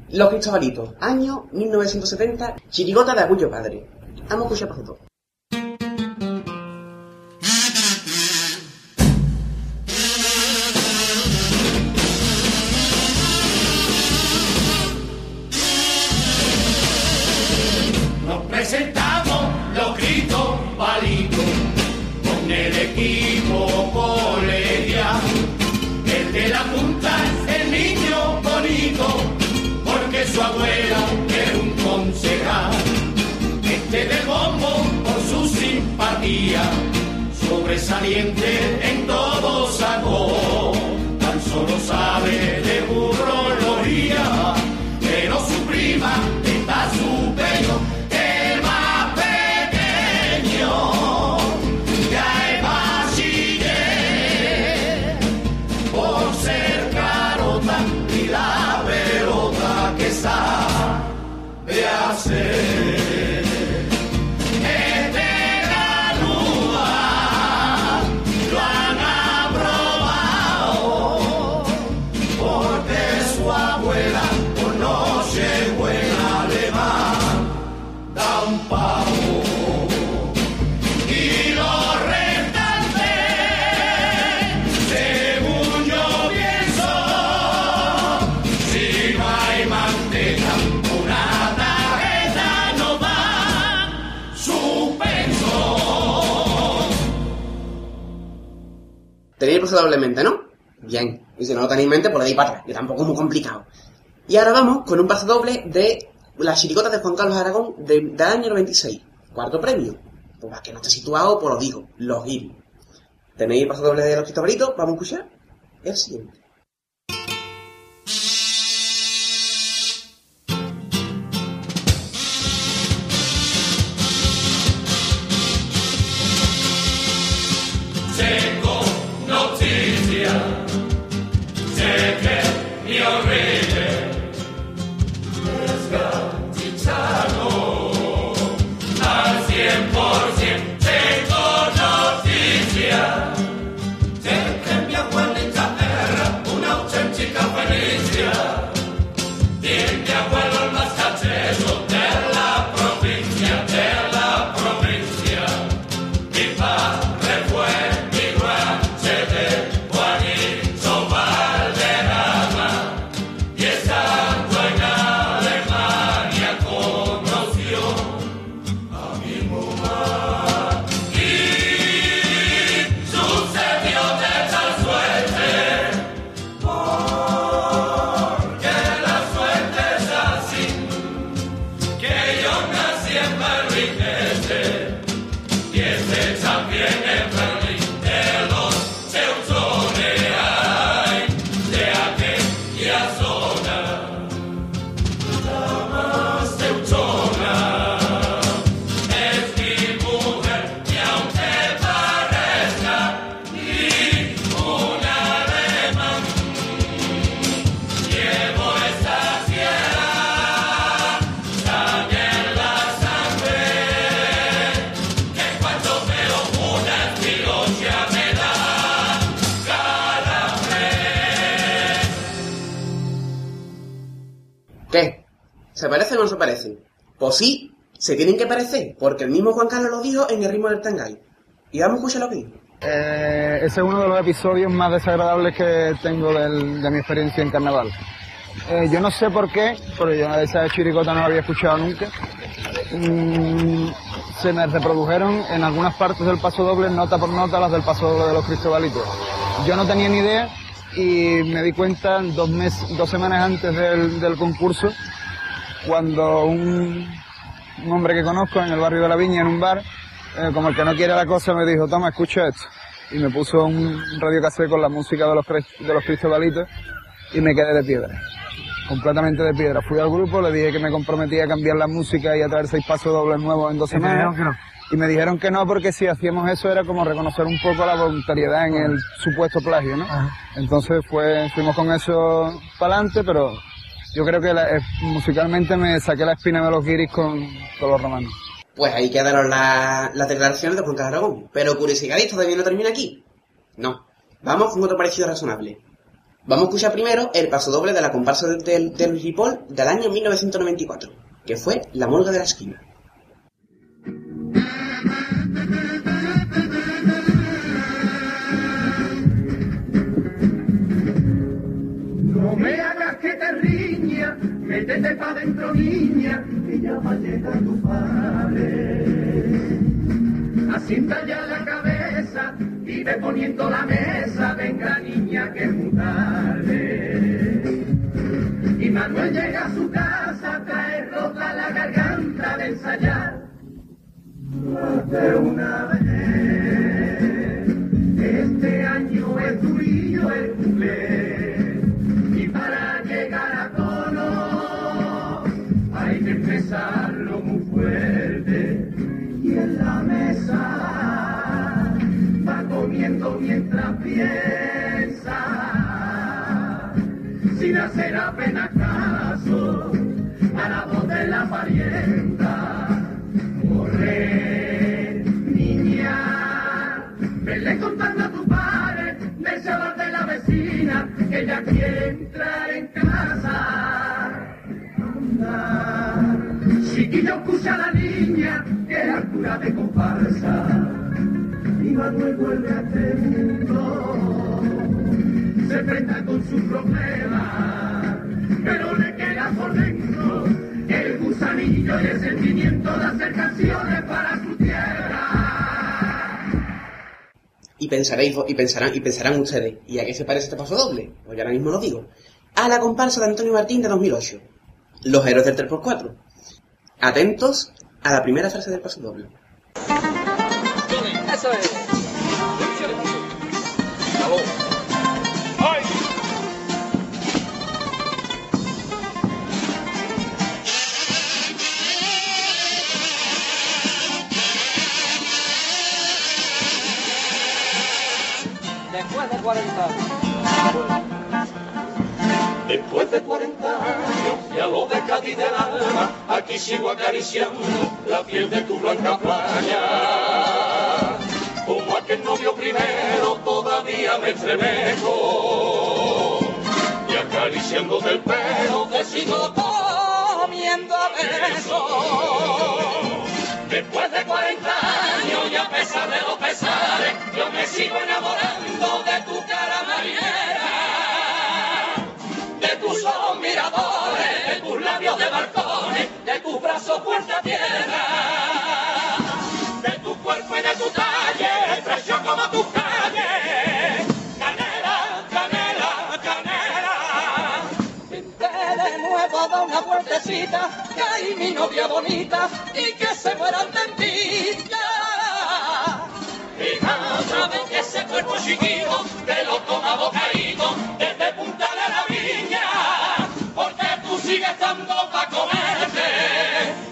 los Cristobalitos, año 1970, chirigota de Agullo Padre. Vamos a escuchar paso doble. Sobresaliente en todo sacó. Tan solo sabe Tenéis doblemente, ¿no? Bien. Y si no lo tenéis en mente, pues le deis para atrás, que tampoco es muy complicado. Y ahora vamos con un paso doble de la chirigota de Juan Carlos Aragón de- del año 96. Cuarto premio. Pues para que no esté situado, pues lo digo, los guiris. ¿Tenéis paso doble de los cristobalitos? Vamos a escuchar el siguiente. Se tienen que parecer, porque el mismo Juan Carlos lo dijo en el ritmo del Tangay. Y vamos a escuchar lo que dijo. Eh, ese es uno de los episodios más desagradables que tengo de mi experiencia en carnaval. Eh, yo no sé por qué, porque yo esa chiricota no la había escuchado nunca. Mm, se me reprodujeron en algunas partes del paso doble, nota por nota, las del paso doble de los cristobalitos. Yo no tenía ni idea y me di cuenta dos, mes- dos semanas antes del concurso, cuando un, un hombre que conozco en el barrio de la Viña, en un bar, eh, como el que no quiere la cosa, me dijo, toma, escucha esto. Y me puso un radio cassette con la música de los, de los cristobalitos y me quedé de piedra. Completamente de piedra. Fui al grupo, le dije que me comprometía a cambiar la música y a traer seis pasos dobles nuevos en dos semanas. no. Y me dijeron que no, porque si hacíamos eso era como reconocer un poco la voluntariedad en el supuesto plagio, ¿no? Entonces fuimos con eso para adelante, pero yo creo que la- eh, musicalmente me saqué la espina de los guiris con, con los romanos. Pues ahí quedaron la- las declaraciones de Juan Carlos Aragón. Pero curiosidad todavía no termina aquí. No. Vamos con otro parecido razonable. Vamos a escuchar primero el paso doble de la comparsa del, del, del Ripoll del año 1994, que fue La Morga de la Esquina. Métete pa' dentro niña, que ya va a llegar tu padre. Asienta ya la cabeza y ve poniendo la mesa, venga niña que es muy tarde. Y Manuel llega a su casa, trae rota la garganta de ensayar. De una vez, este año es tuyo el cumple. Y para llegar a empezarlo muy fuerte. Y en la mesa va comiendo mientras piensa, sin hacer apenas caso a la voz de la parienta. Corre, niña, vele contando a tu padre del chaval de la vecina que ella quiere entrar en casa. Anda, chiquillo, escucha a la niña que es altura de comparsa. Y Manuel vuelve a este mundo, se enfrenta con sus problemas, pero le queda por dentro el gusanillo y el sentimiento de hacer canciones para su tierra. Y pensaréis, y pensarán, y pensarán ustedes, ¿y a qué se parece este paso doble? Pues yo ahora mismo lo digo. A la comparsa de Antonio Martín de 2008. Los héroes del 3x4. Atentos a la primera frase del paso doble. Eso es. Después de 40 Después de 40 años y a lo de Cádiz del alma, aquí sigo acariciando la piel de tu blanca playa. Como aquel novio primero todavía me estremezco y acariciándote el pelo te sigo comiendo a besos. Después de 40 años y a pesar de los pesares, yo me sigo enamorando de tu cara marinera ojos miradores, de tus labios de balcones, de tus brazos puerta tierra, de tu cuerpo y de tu talle, estrecho como tus calles. Canela, canela, canela. Vente de nuevo a dar una vueltecita, que hay mi novia bonita y que se mueran de. Fija otra vez que ese cuerpo chiquito te lo toma bocaíto sigues estando pa' comerte,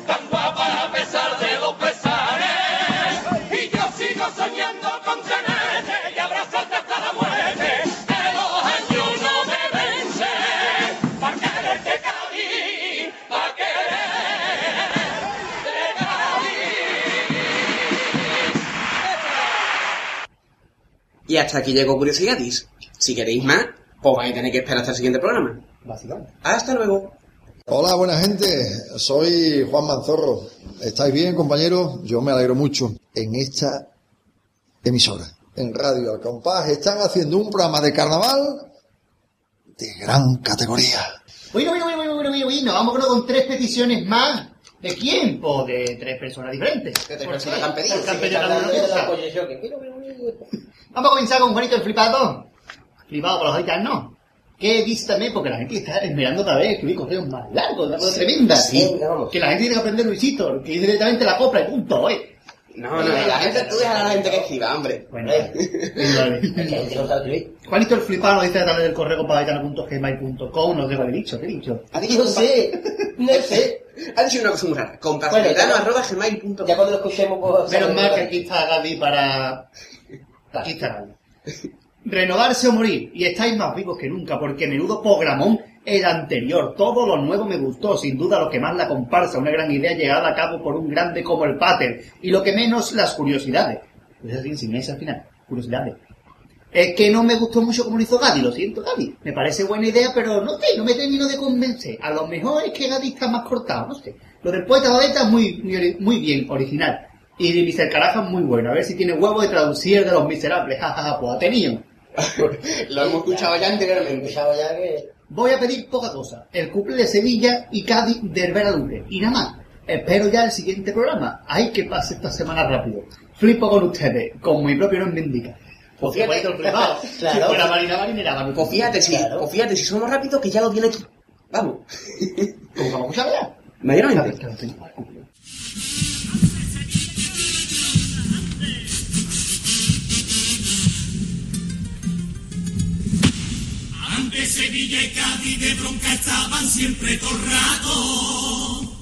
tan guapa a pesar de los pesares, y yo sigo soñando con tenerte y abrazarte hasta la muerte, que los años no me vencen, pa' quererte Cádiz, pa' quererte Y hasta aquí llegó Curiosidades. Si queréis más, pues vais a tener que esperar hasta el siguiente programa. Básicamente. Hasta luego. Hola, buena gente. Soy Juan Manzorro. ¿Estáis bien, compañeros? Yo me alegro mucho. En esta emisora, en Radio Al Compás, están haciendo un programa de carnaval de gran categoría. Bueno, bueno, bueno, bueno, bueno, bueno, bueno, vamos con tres peticiones más. ¿De quién? Pues de tres personas diferentes. Vamos a comenzar con Juanito el flipado. Flipado por los gitanos. Que vístame, porque la gente está esperando otra vez, escribir correos más largos, una cosa tremenda. Sí. Que la gente tiene que aprender Luisito, que dice directamente la copla y punto, ¿eh? No, no, la gente, tú dejas a la gente que escriba, hombre. Bueno, Juanito el flipado nos dice a través del correo compadritano.gmail.com, no sé qué he dicho, ¿qué he dicho? ¿Ha dicho No sé, no sé. Ha dicho una cosa muy rara. Bueno, Compartidano.gmail.com Ya cuando lo escuchemos, pues... Menos mal que aquí está Gaby para... Aquí está Gaby. Renovarse o morir. Y estáis más vivos que nunca, porque menudo programón el anterior. Todo lo nuevo me gustó, sin duda lo que más la comparsa, una gran idea llegada a cabo por un grande como el Pater. Y lo que menos, las curiosidades. Es así, sin al final. Curiosidades. Es que no me gustó mucho como lo hizo Gaby, lo siento Gaby. Me parece buena idea, pero no sé, no me termino de convencer. A lo mejor es que Gaby está más cortado, no sé. Lo del poeta Babeta es muy, muy, bien, original. Y de Mr. Caraja muy bueno. A ver si tiene huevo de traducir de los miserables. Jajaja, pues ha tenido. Lo hemos escuchado ya anteriormente. Voy a pedir poca cosa. El cumple de Sevilla y Cádiz del Vera Duque. Y nada más. Espero ya el siguiente programa. Hay que pase esta semana rápido. Flipo con ustedes, como mi propio nombre indica. Pues fíjate. Claro. Si fuera Marina Marinera. Pues fíjate, si, pues fíjate, si somos rápidos, que ya lo tiene aquí. Vamos. ¿Cómo vamos a ya? Mayormente. Antes Sevilla y Cádiz de bronca estaban siempre todo el rato.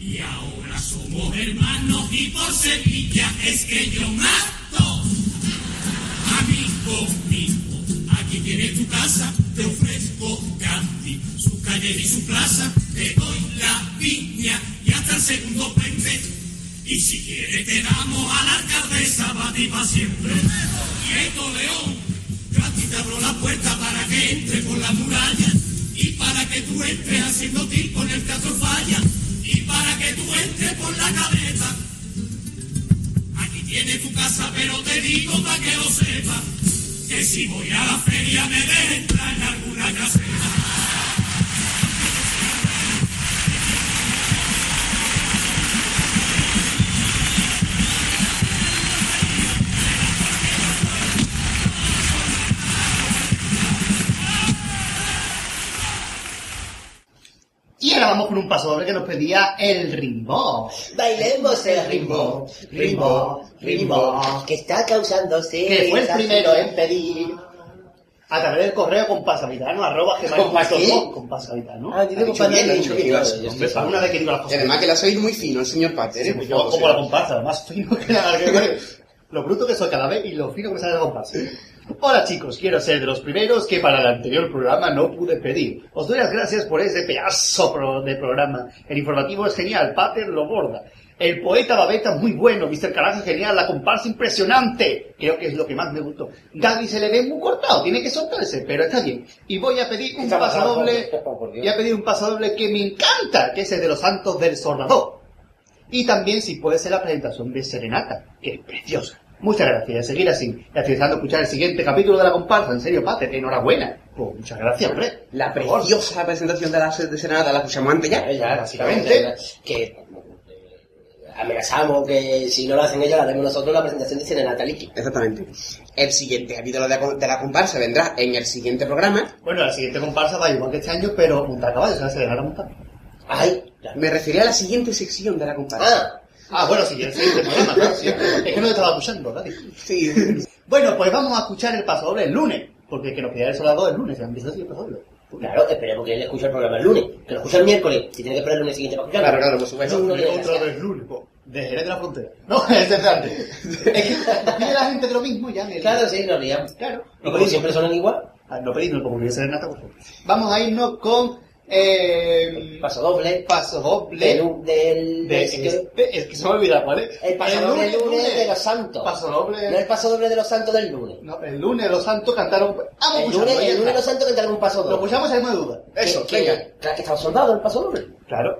Y ahora somos hermanos y por Sevilla es que yo mato. Amigo mío, aquí tienes tu casa, te ofrezco Cádiz, su calle y su plaza, te doy la viña y hasta el segundo puente. Y si quieres te damos a la alcaldesa, para siempre. Y esto León, ti te abro la puerta para que entre por la muralla y para que tú entres haciendo tipo en el teatro falla y para que tú entres por la cabeza. Aquí tienes tu casa, pero te digo para que lo sepas que si voy a la feria me dejes entrar en alguna caseta. Y ahora vamos con un paso doble que nos pedía el Rimbo. Bailemos el ritmo, ritmo, ritmo, que está causándose... Que fue el primero en pedir a través del correo compasavitano arroba ¿Compás qué? gmail.com. Ah, dicho bien. Hombre, para una vez que digo las Y además que has oído muy fino el señor Pater. Sí, ¿eh? pues como la comparsa, más fino que la Lo bruto que soy cada vez y lo fino que me sale la comparsa. Hola chicos, quiero ser de los primeros que para el anterior programa no pude pedir. Os doy las gracias por ese pedazo de programa. El informativo es genial, Pater lo borda. El poeta Babeta muy bueno, Mr. Carajo genial, la comparsa impresionante. Creo que es lo que más me gustó. Gaby se le ve muy cortado, tiene que soltarse, pero está bien. Y voy a pedir un pasadoble, voy a pedir un pasadoble que me encanta, que es el de los santos del Sornador. Y también si puede ser la presentación de Serenata, que es preciosa. Muchas gracias. Seguir así. Estoy deseando escuchar el siguiente capítulo de la comparsa. En serio, Pater, enhorabuena. Pues muchas gracias, hombre. La preciosa presentación de la de Senada la escuchamos antes ya. Ya, básicamente. Que eh, amenazamos que si no lo hacen ellos, la haremos nosotros la presentación de Cine Nataliki. Exactamente. El siguiente capítulo de, la- de la comparsa vendrá en el siguiente programa. Bueno, la siguiente comparsa va igual que este año, pero montar a caballo, se va a acelerar a montar. Ay, Me refería a la siguiente sección de la comparsa. Ah, bueno, sí, el siguiente programa, claro, sí. Es que no te estaba escuchando, ¿verdad? Sí. Bueno, pues vamos a escuchar el paso doble el lunes, porque el que nos queda el soldado el lunes, se han visto así el paso doble. Claro, esperemos que él escuche el programa el lunes. Que lo escuche el miércoles. Si tiene que esperar el lunes siguiente para escucharlo. Claro, claro, por supuesto. No, no, no, Otra vez lunes, po. de Jerez de la Frontera. No, es de antes. Es que pide la gente de lo mismo ya. me- Claro, sí, nos liamos. Claro. Y como siempre suenan igual. Ah, No pedimos como que ser nata, por favor. Vamos a irnos con Eh, Paso doble. paso doble. Del, del, de- del- este, el que se me ha olvidado, ¿cuál es? el paso doble del lunes de los santos. Paso doble. No el paso doble de los santos del lunes. No, el lunes los santos cantaron. Ah, El lunes, el lunes lo los santos cantaron un paso Lo doble. escuchamos y hay duda. Eso, que, venga. Que, claro, que estaba soldado el paso doble. Claro.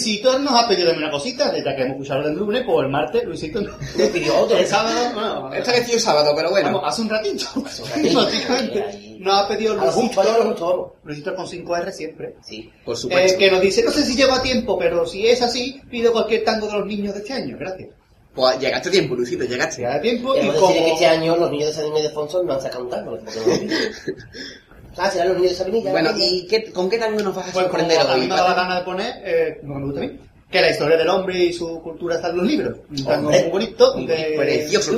Luisito nos ha pedido una cosita, desde que hemos escuchado el lunes, pues el martes Luisito nos pidió otro. El sábado, bueno, Esta que el sábado, pero bueno. Vamos, hace un ratito. ratito. Prácticamente. Ahí, ahí. Nos ha pedido A a Luisito. Luisito con 5R siempre. Sí. Por supuesto. Eh, que nos dice, no sé si lleva a tiempo, pero si es así, pido cualquier tango de los niños de este año. Gracias. Pues llegaste a tiempo, Luisito, Si llegaste. da tiempo y como... decir que este año los niños de Sabina y de Fonso no han sacado un tango. Ah, serán los niños de Sabinilla. Bueno, ¿no? ¿y qué, con qué tango nos vas a Pues como sorprender a mí hoy? me da la gana de poner, eh, que me gusta a mí, que la historia del hombre y su cultura está en los libros. Un tango Hombre. muy bonito, de... Precioso.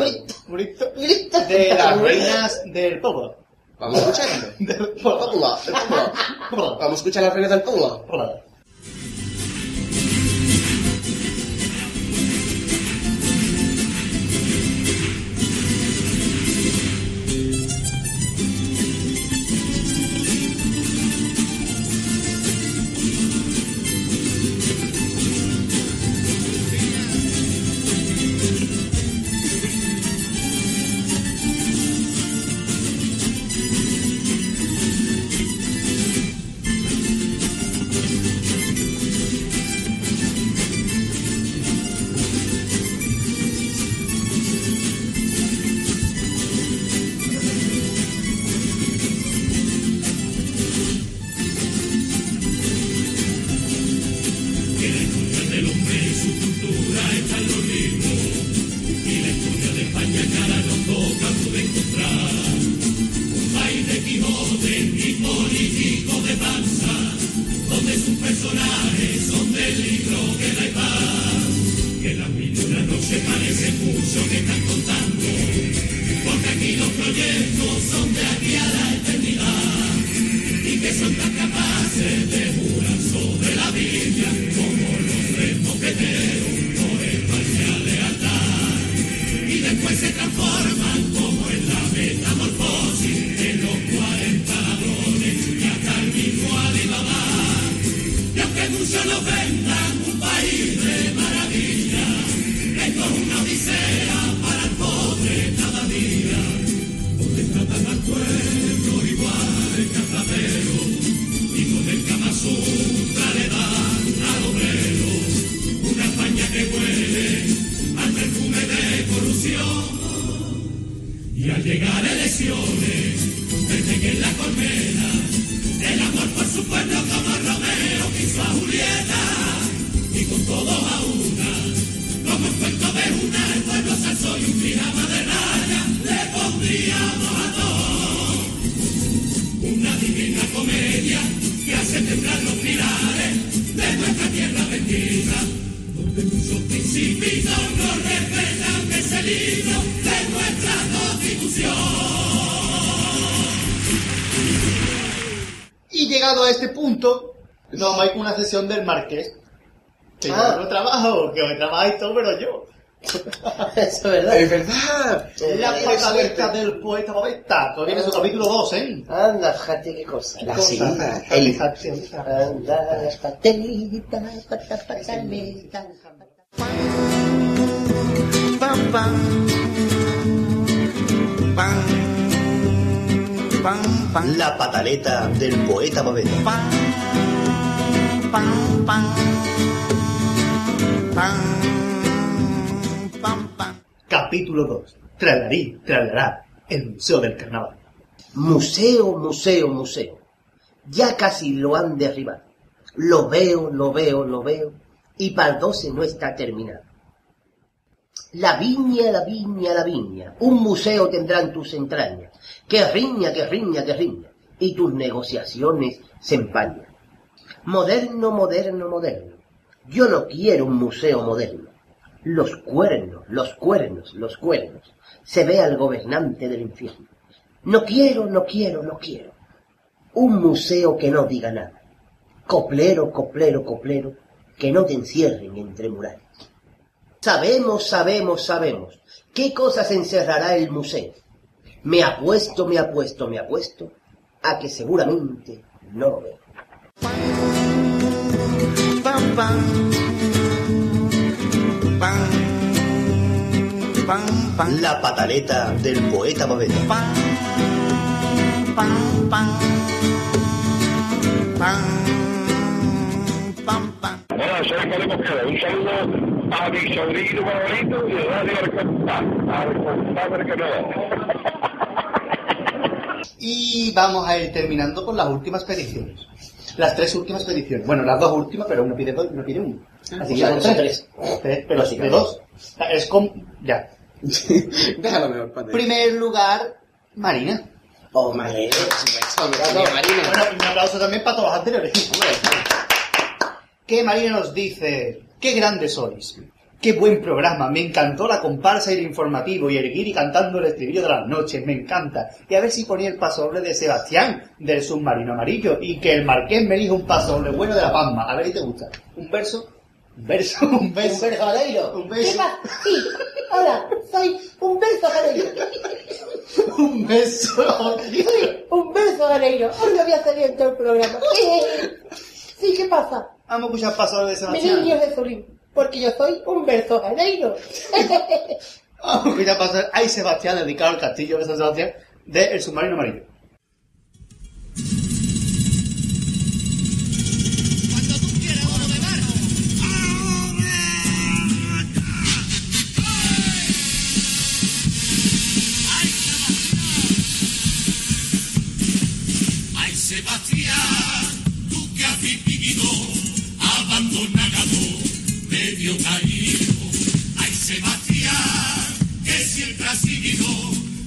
bonito, de las reinas del pueblo. Vamos a escucharlo. Del pueblo. Pueblo, el pueblo. Pueblo. Vamos a escuchar las reglas del pueblo. Punto, nos con una sesión del Marqués. Que yo Ah. no trabajo, que me trabajáis todo, pero yo. Eso es verdad. Es verdad. La suerte. del poeta Babetta. Todavía en su capítulo 2, ¿eh? Anda, fíjate qué cosa. La. El- Anda, patelita, pata, pataleta. pam pam pam La pataleta del poeta pam Capítulo 2. Tralarí, tralará. El Museo del Carnaval. Museo, museo, museo. Ya casi lo han derribado. Lo veo, lo veo, lo veo. Y para el 12 no está terminado. La viña, la viña, la viña. Un museo tendrá en tus entrañas. Que riña, que riña, que riña. Y tus negociaciones se empañan. Moderno, moderno, moderno. Yo no quiero un museo moderno. Los cuernos, los cuernos, los cuernos. Se ve al gobernante del infierno. No quiero, no quiero, no quiero. Un museo que no diga nada. Coplero, coplero, coplero, que no te encierren entre murales. Sabemos, sabemos, sabemos qué cosas encerrará el museo. Me apuesto, me apuesto, me apuesto a que seguramente no lo veo. pam pam pam pam pam La pataleta del poeta Babetta. pam pam pam pam pam pam Hola, soy Podemos. Un saludo a mi sobrino favorito y Radio Y vamos a ir terminando con las últimas peticiones. Las tres últimas peticiones. Bueno, las dos últimas, pero uno pide dos y uno pide uno. Así O que son tres. Tres, pero de dos. Es con... Ya. Déjalo mejor, padre. Primer lugar, Marina. Oh, madre. Bueno, un aplauso también para todos los anteriores. Que Marina nos dice, qué grandes sois. Qué buen programa, me encantó la comparsa y el informativo y el guiri cantando el estribillo de las noches, me encanta. Y a ver si ponía el pasoble de Sebastián, del submarino amarillo, y que el marqués me dijo un pasoble bueno de la Palma. A ver si te gusta. ¿Un verso? ¿Un verso? ¿Un verso? Un verso Janeiro. Un ¿Qué beso. pasa? Sí, hola, soy un verso Janeiro. Un beso. Soy un verso Janeiro. Hoy no voy a salir en todo el programa. Sí, ¿qué pasa? Vamos a escuchar pasoble de Mi Sebastián. niño de Zulín. Porque yo soy un verso Janeiro. Vamos a escuchar pasoble. Ay, Sebastián, dedicado al castillo de San Sebastián, de El submarino amarillo. Medio caído. Ay, Sebastián, que siempre has vivido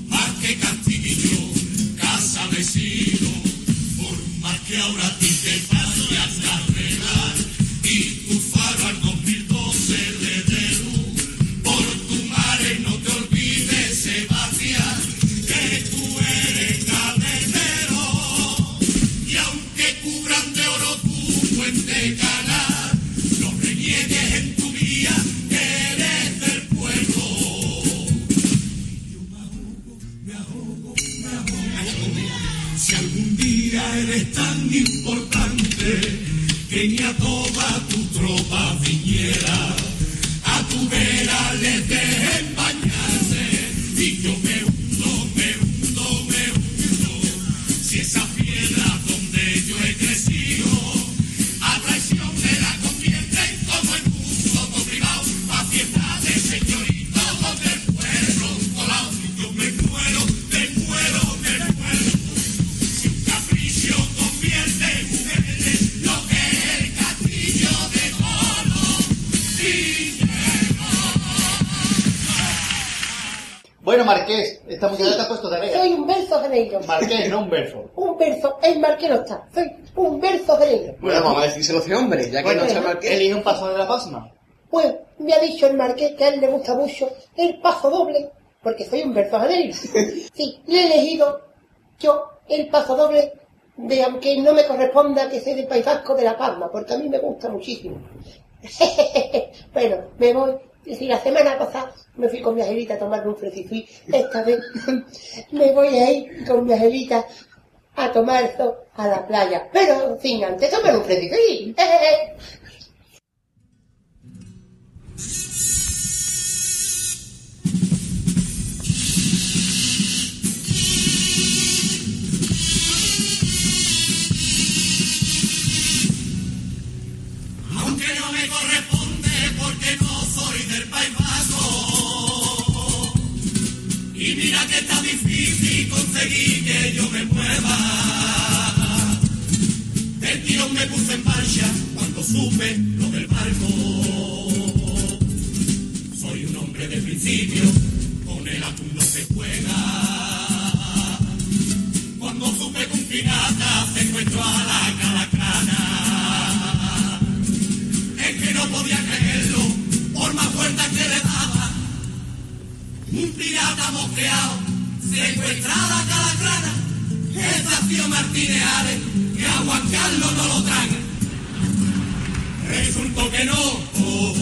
más que castillo, casa vecino. Por más que ahora importante que ni a toda tu tropa viniera, a tu vera les dejen Bueno, Marqués, esta muchacha te ha puesto tarea. Soy un verso Janeiro. Marqués, no un verso. Un verso, el marqués no está. Soy un verso Janeiro. Bueno, vamos a decírselo a ese hombre, ya que Bueno, no está mal que... elige un paso de la pasma. Pues me ha dicho el marqués que a él le gusta mucho el paso doble, porque soy un verso Sí, le he elegido yo el paso doble de aunque no me corresponda que sea del País Vasco de La Palma, porque a mí me gusta muchísimo. bueno, me voy. Si la semana pasada me fui con mi angelita a tomarme un fresifí, esta vez me voy a ir con mi angelita a tomar esto a la playa, pero sin antes tomar un fresifí. Aunque no me corresponde porque no soy del País Vasco. Y mira que está difícil conseguir que yo me mueva. Del tirón me puse en marcha cuando supe lo del barco. Soy un hombre de principio, con el atún no se juega. Cuando supe que un pirata secuestró a la calacrana. Podía creerlo, por más fuerza que le daba. Un pirata mosqueado, secuestrada a calacrana. Estación Martínez Ares, que a Juan Carlos no lo traga. Resultó que no, oh,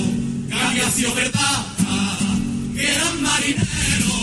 que había sido verdad, que eran marineros.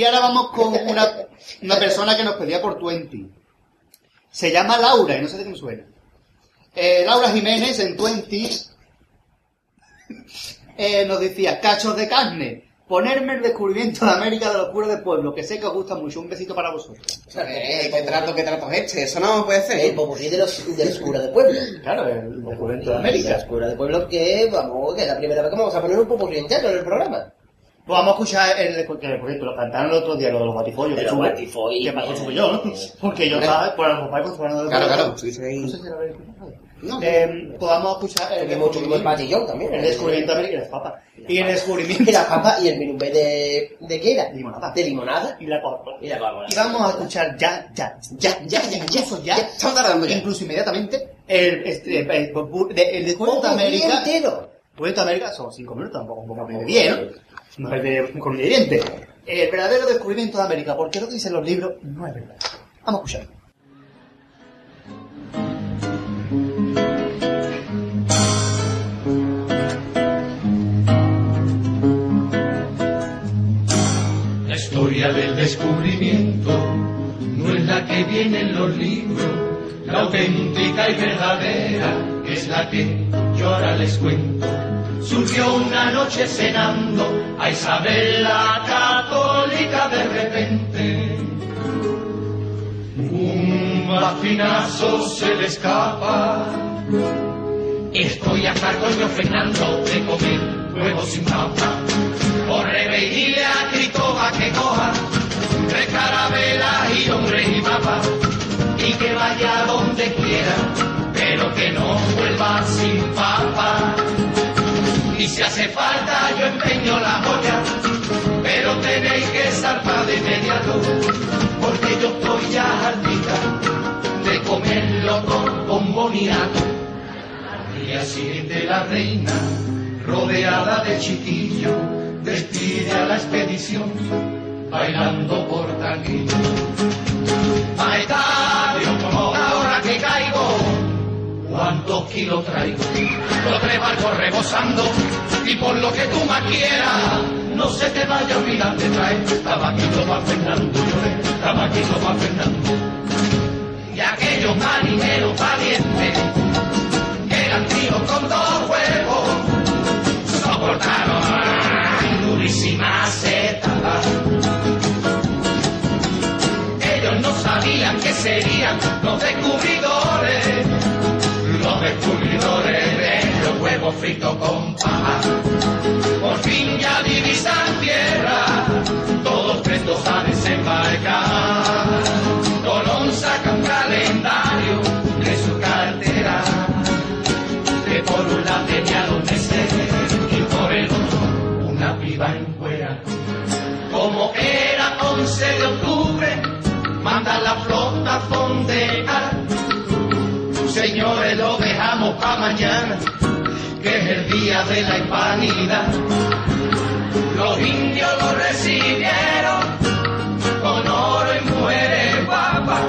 Y ahora vamos con una, una persona que nos pedía por 20. Se llama Laura, y no sé de qué me suena. Eh, Laura Jiménez en 20 eh, nos decía, cachos de carne, ponerme el descubrimiento de América de los puros del pueblo, que sé que os gusta mucho. Un besito para vosotros. Eh, ¿Qué trato, qué trato es este? Eso no puede ser. El popurrí de los, de los curas de pueblo. Claro, el descubrimiento de De América. los curas de pueblo que, vamos, que es la primera vez que vamos a poner un popurrí entero en el programa. Pues vamos a escuchar el, que, por ejemplo, lo cantaron el otro día, lo de los batifollos. De que batifollos. Que pasó sube yo, ¿no? Porque yo estaba por los papás, pues de Claro, claro, estuviste ahí. No sé si lo habéis escuchado. Eh, pues vamos a escuchar el el patillón también. El descubrimiento de América y las papas. Y el descubrimiento... Y la papa y el minumbé de... ¿De qué era? Limonada. De limonada. Y la Coca-Cola. Y la. Y vamos a escuchar ya, ya, ya, ya, ya, incluso ya, Estamos tardando ya. incluso inmediatamente, el, este, el, el, el, el descubrimiento de América. entero. Descubrimiento de América son cinco minutos, tampoco un poco de bien, ¿no? Es de con un diente. El verdadero descubrimiento de América, porque lo dicen los libros no es verdad. Vamos a escuchar. La historia del descubrimiento no es la que viene en los libros, la auténtica y verdadera es la que yo ahora les cuento. Surgió una noche cenando a Isabel la católica de repente. Un bacinazo se le escapa. Estoy hasta coño Fernando de comer huevos sin papa. Corre y le a Cristóbal que coja tres carabelas y hombres y papas y que vaya donde quiera, pero que no vuelva sin papa. Y si hace falta yo empeño la joya, pero tenéis que zarpar de inmediato, porque yo estoy ya hartita de comerlo con, con boniato. día siguiente la reina, rodeada de chiquillos, despide a la expedición, bailando por tanguillo. Como ¿cuántos kilos traigo? Los tres barcos rebosando, y por lo que tú más quieras, no se te vaya a olvidar de traer tabaquito para Fernando, lloré, tabaquito para Fernando. Y aquellos marineros valientes, que eran tíos con dos huevos, soportaron ay, durísimas setadas. Ellos no sabían que serían los descubridores, descubridores de los huevos fritos con paja. Por fin ya divisan tierra, todos prestos a desembarcar. Colón saca un calendario de su cartera, que por un lado tenía los meses y por el otro una piba en cuera. Como era 11 de octubre, manda la flota a fondear. Señores, lo dejamos para mañana, que es el día de la hispanidad. Los indios lo recibieron con oro y mujeres guapas.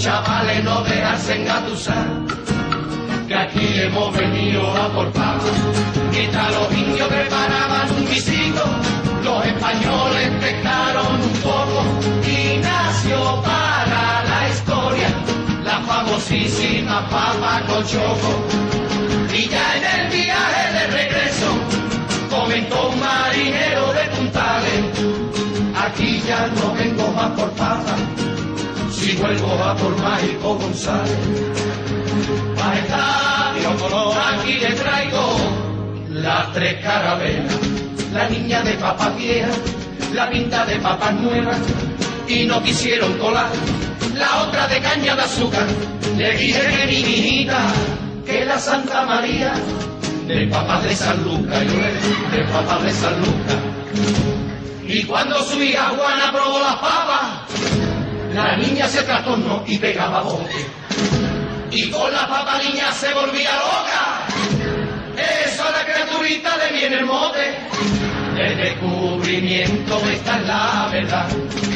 Chavales, no dejarse engatusar, que aquí hemos venido a por paz. Mientras los indios preparaban un visito, los españoles pescaron un poco y nació historia famosísima papa con choco. Y ya en el viaje de regreso comentó un marinero de puntales, aquí ya no vengo más por papa, si vuelvo a por Mágico González. Color, aquí le traigo las tres carabelas, la niña de papas viejas, la pinta de papas nuevas, y no quisieron colar la otra de caña de azúcar. Le dije que mi hijita, que la Santa María, de papas de San Lucas, yo le de papas de San Lucas. Y cuando su hija Juana probó las papas, la niña se trastornó y pegaba bote. Y con la papa niña se volvía loca. Eso a la criaturita le viene el mote. El descubrimiento esta es la verdad.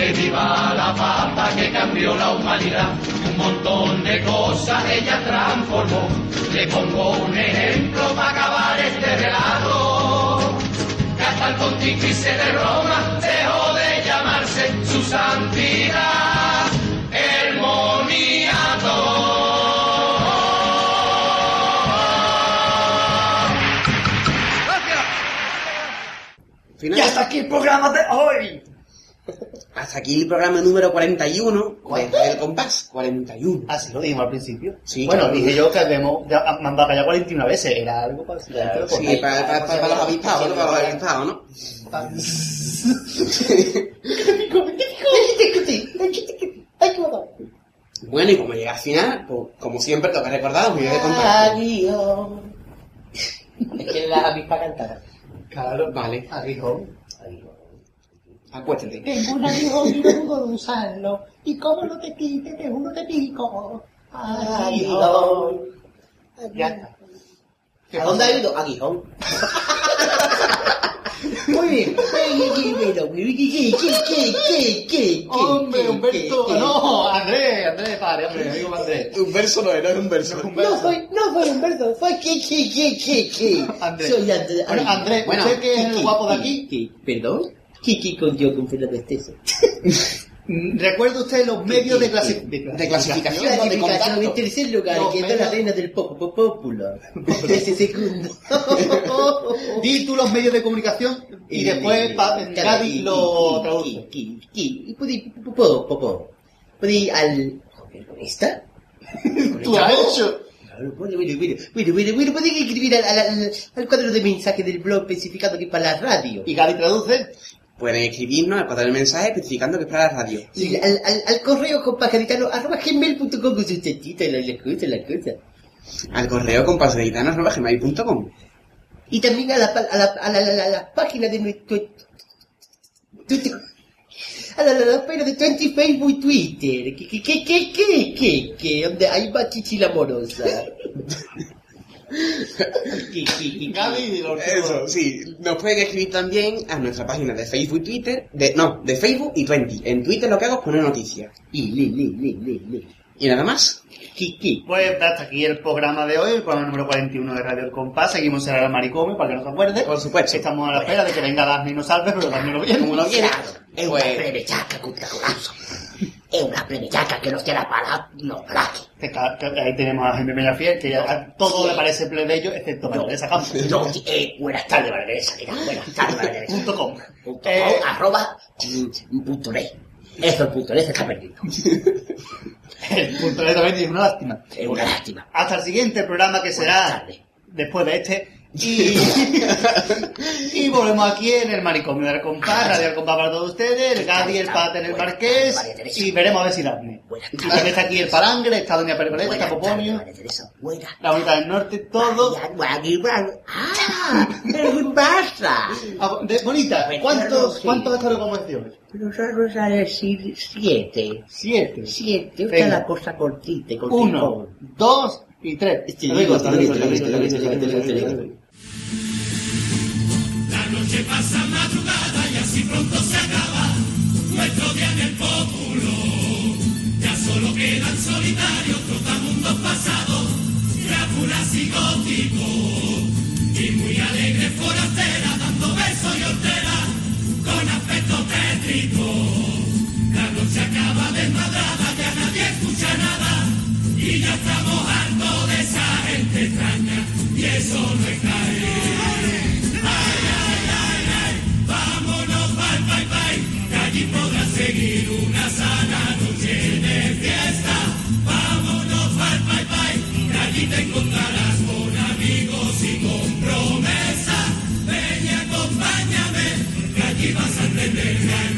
Que viva la papa que cambió la humanidad. Un montón de cosas ella transformó. Le pongo un ejemplo para acabar este relato. Hasta el pontífice de Roma dejó de llamarse su santidad. El moniato. Y hasta aquí el programa de hoy. Hasta aquí el programa número 41 desde el compás. 41. Así lo dijimos al principio. Sí, bueno, claro. dije yo que habíamos mandado para allá 41 veces. Era algo parecido. Sí, para, para, para, para los avispados, ¿no? Para los avispados, ¿no? Bueno, y como llega al final, pues, como siempre, toca recordar los vídeos de contacto. Adiós. Es que la avispa cantada. Claro, Vale, aguijón. Acuéstate. Tengo un aguijón y no dudo de usarlo. Y como no te quite, te juro te pico. Aguijón. Ya está. ¿A dónde ha ido? A Gijón. Muy bien. Hombre, Humberto, no, Andrés, Andrés, padre, hombre, amigo Andrés. Un verso no era, es un verso. No fue, no fue Humberto, fue que, que, que, que, que. Andrés. Soy Andrés. Bueno, Andrés, ¿usted que es el guapo de aquí? ¿Qué? ¿Perdón? ¿Qué, qué con yo con Fernando ¿Recuerda usted los medios de, clasi- De clasificación, de Clasificación en tercer lugar, Los que es la reina del pop popular. Ese segundo. Di tú los medios de comunicación y después Gaby lo traduce. Y puedo, puedo, puede al, ¿con esta? Tú has hecho. Bueno, bueno, bueno, bueno, bueno, bueno, pueden escribir al, al, al- cuadro de mensaje del blog especificando que para la radio. Y Gaby traduce. Pueden escribirnos al cuadro del mensaje especificando que es para la radio. Y al, al, al correo compajaritano arroba gmail.com con sus tetitas, la, la cosa, la cosa. Al correo compaseditanos.gmail.com Y también a la, a la, a la, a la, a la página de nuestro... A la, la, la página de 20 Facebook y Twitter. Que, que, que, que, que, que, que, donde hay más chichila amorosa. Eso, sí. Nos pueden escribir también a nuestra página de Facebook y Twitter. De, no, de Facebook y Twenty. En Twitter lo que hago es poner noticias. Y, li, li, li, li, li. ¿Y nada más? Kiki. Pues hasta aquí el programa de hoy, el programa número 41 de Radio El Compás. Seguimos en el maricome, para que no se acuerde. Por supuesto. Estamos a la espera de que venga Daphne y nos salve, pero Daphne no viene. Como no viene. Es Es una plebeyaca que nos tiene para los platos. Que ca- que ahí tenemos a Jaime Peñafiel, que ya a todo le parece plebeyo, excepto Valdesa Campos. No, eh, buenas tardes, Valdesa. ¿qué tal? Buenas tardes, Valdesa. Punto com. Punto Eh, com, arroba, mm, punto net. Eso, el punto net está perdido. El punto de también es una lástima. Es una lástima. Hasta el siguiente programa que será después de este. Y, y volvemos aquí en el manicomio del compás, Radio del compás para todos ustedes, el Gadi, el Pater, el Marqués, y veremos a ver si Daphne. Y también está aquí el Palangre, está Doña Pergoleta, está Poponio, la Bonita del Norte, todo. ¡Ah! ¡Es pasa! Ah, de- Bonita, ¿cuántos, cuántos descargos como decía hoy? Nosotros a decir siete. Siete. Siete. Es la cosa cortita cortita. Uno, dos y tres. Pasa madrugada y así pronto se acaba nuestro día en el pópulo. Ya solo quedan solitarios trotamundos pasados, crápulas y góticos. Y muy alegres forasteras dando besos y horteras con aspecto tétrico. La noche acaba desmadrada, ya nadie escucha nada. Y ya estamos hartos de esa gente extraña. Y eso no es caer. Promesa. Ven y acompáñame, que allí vas a entender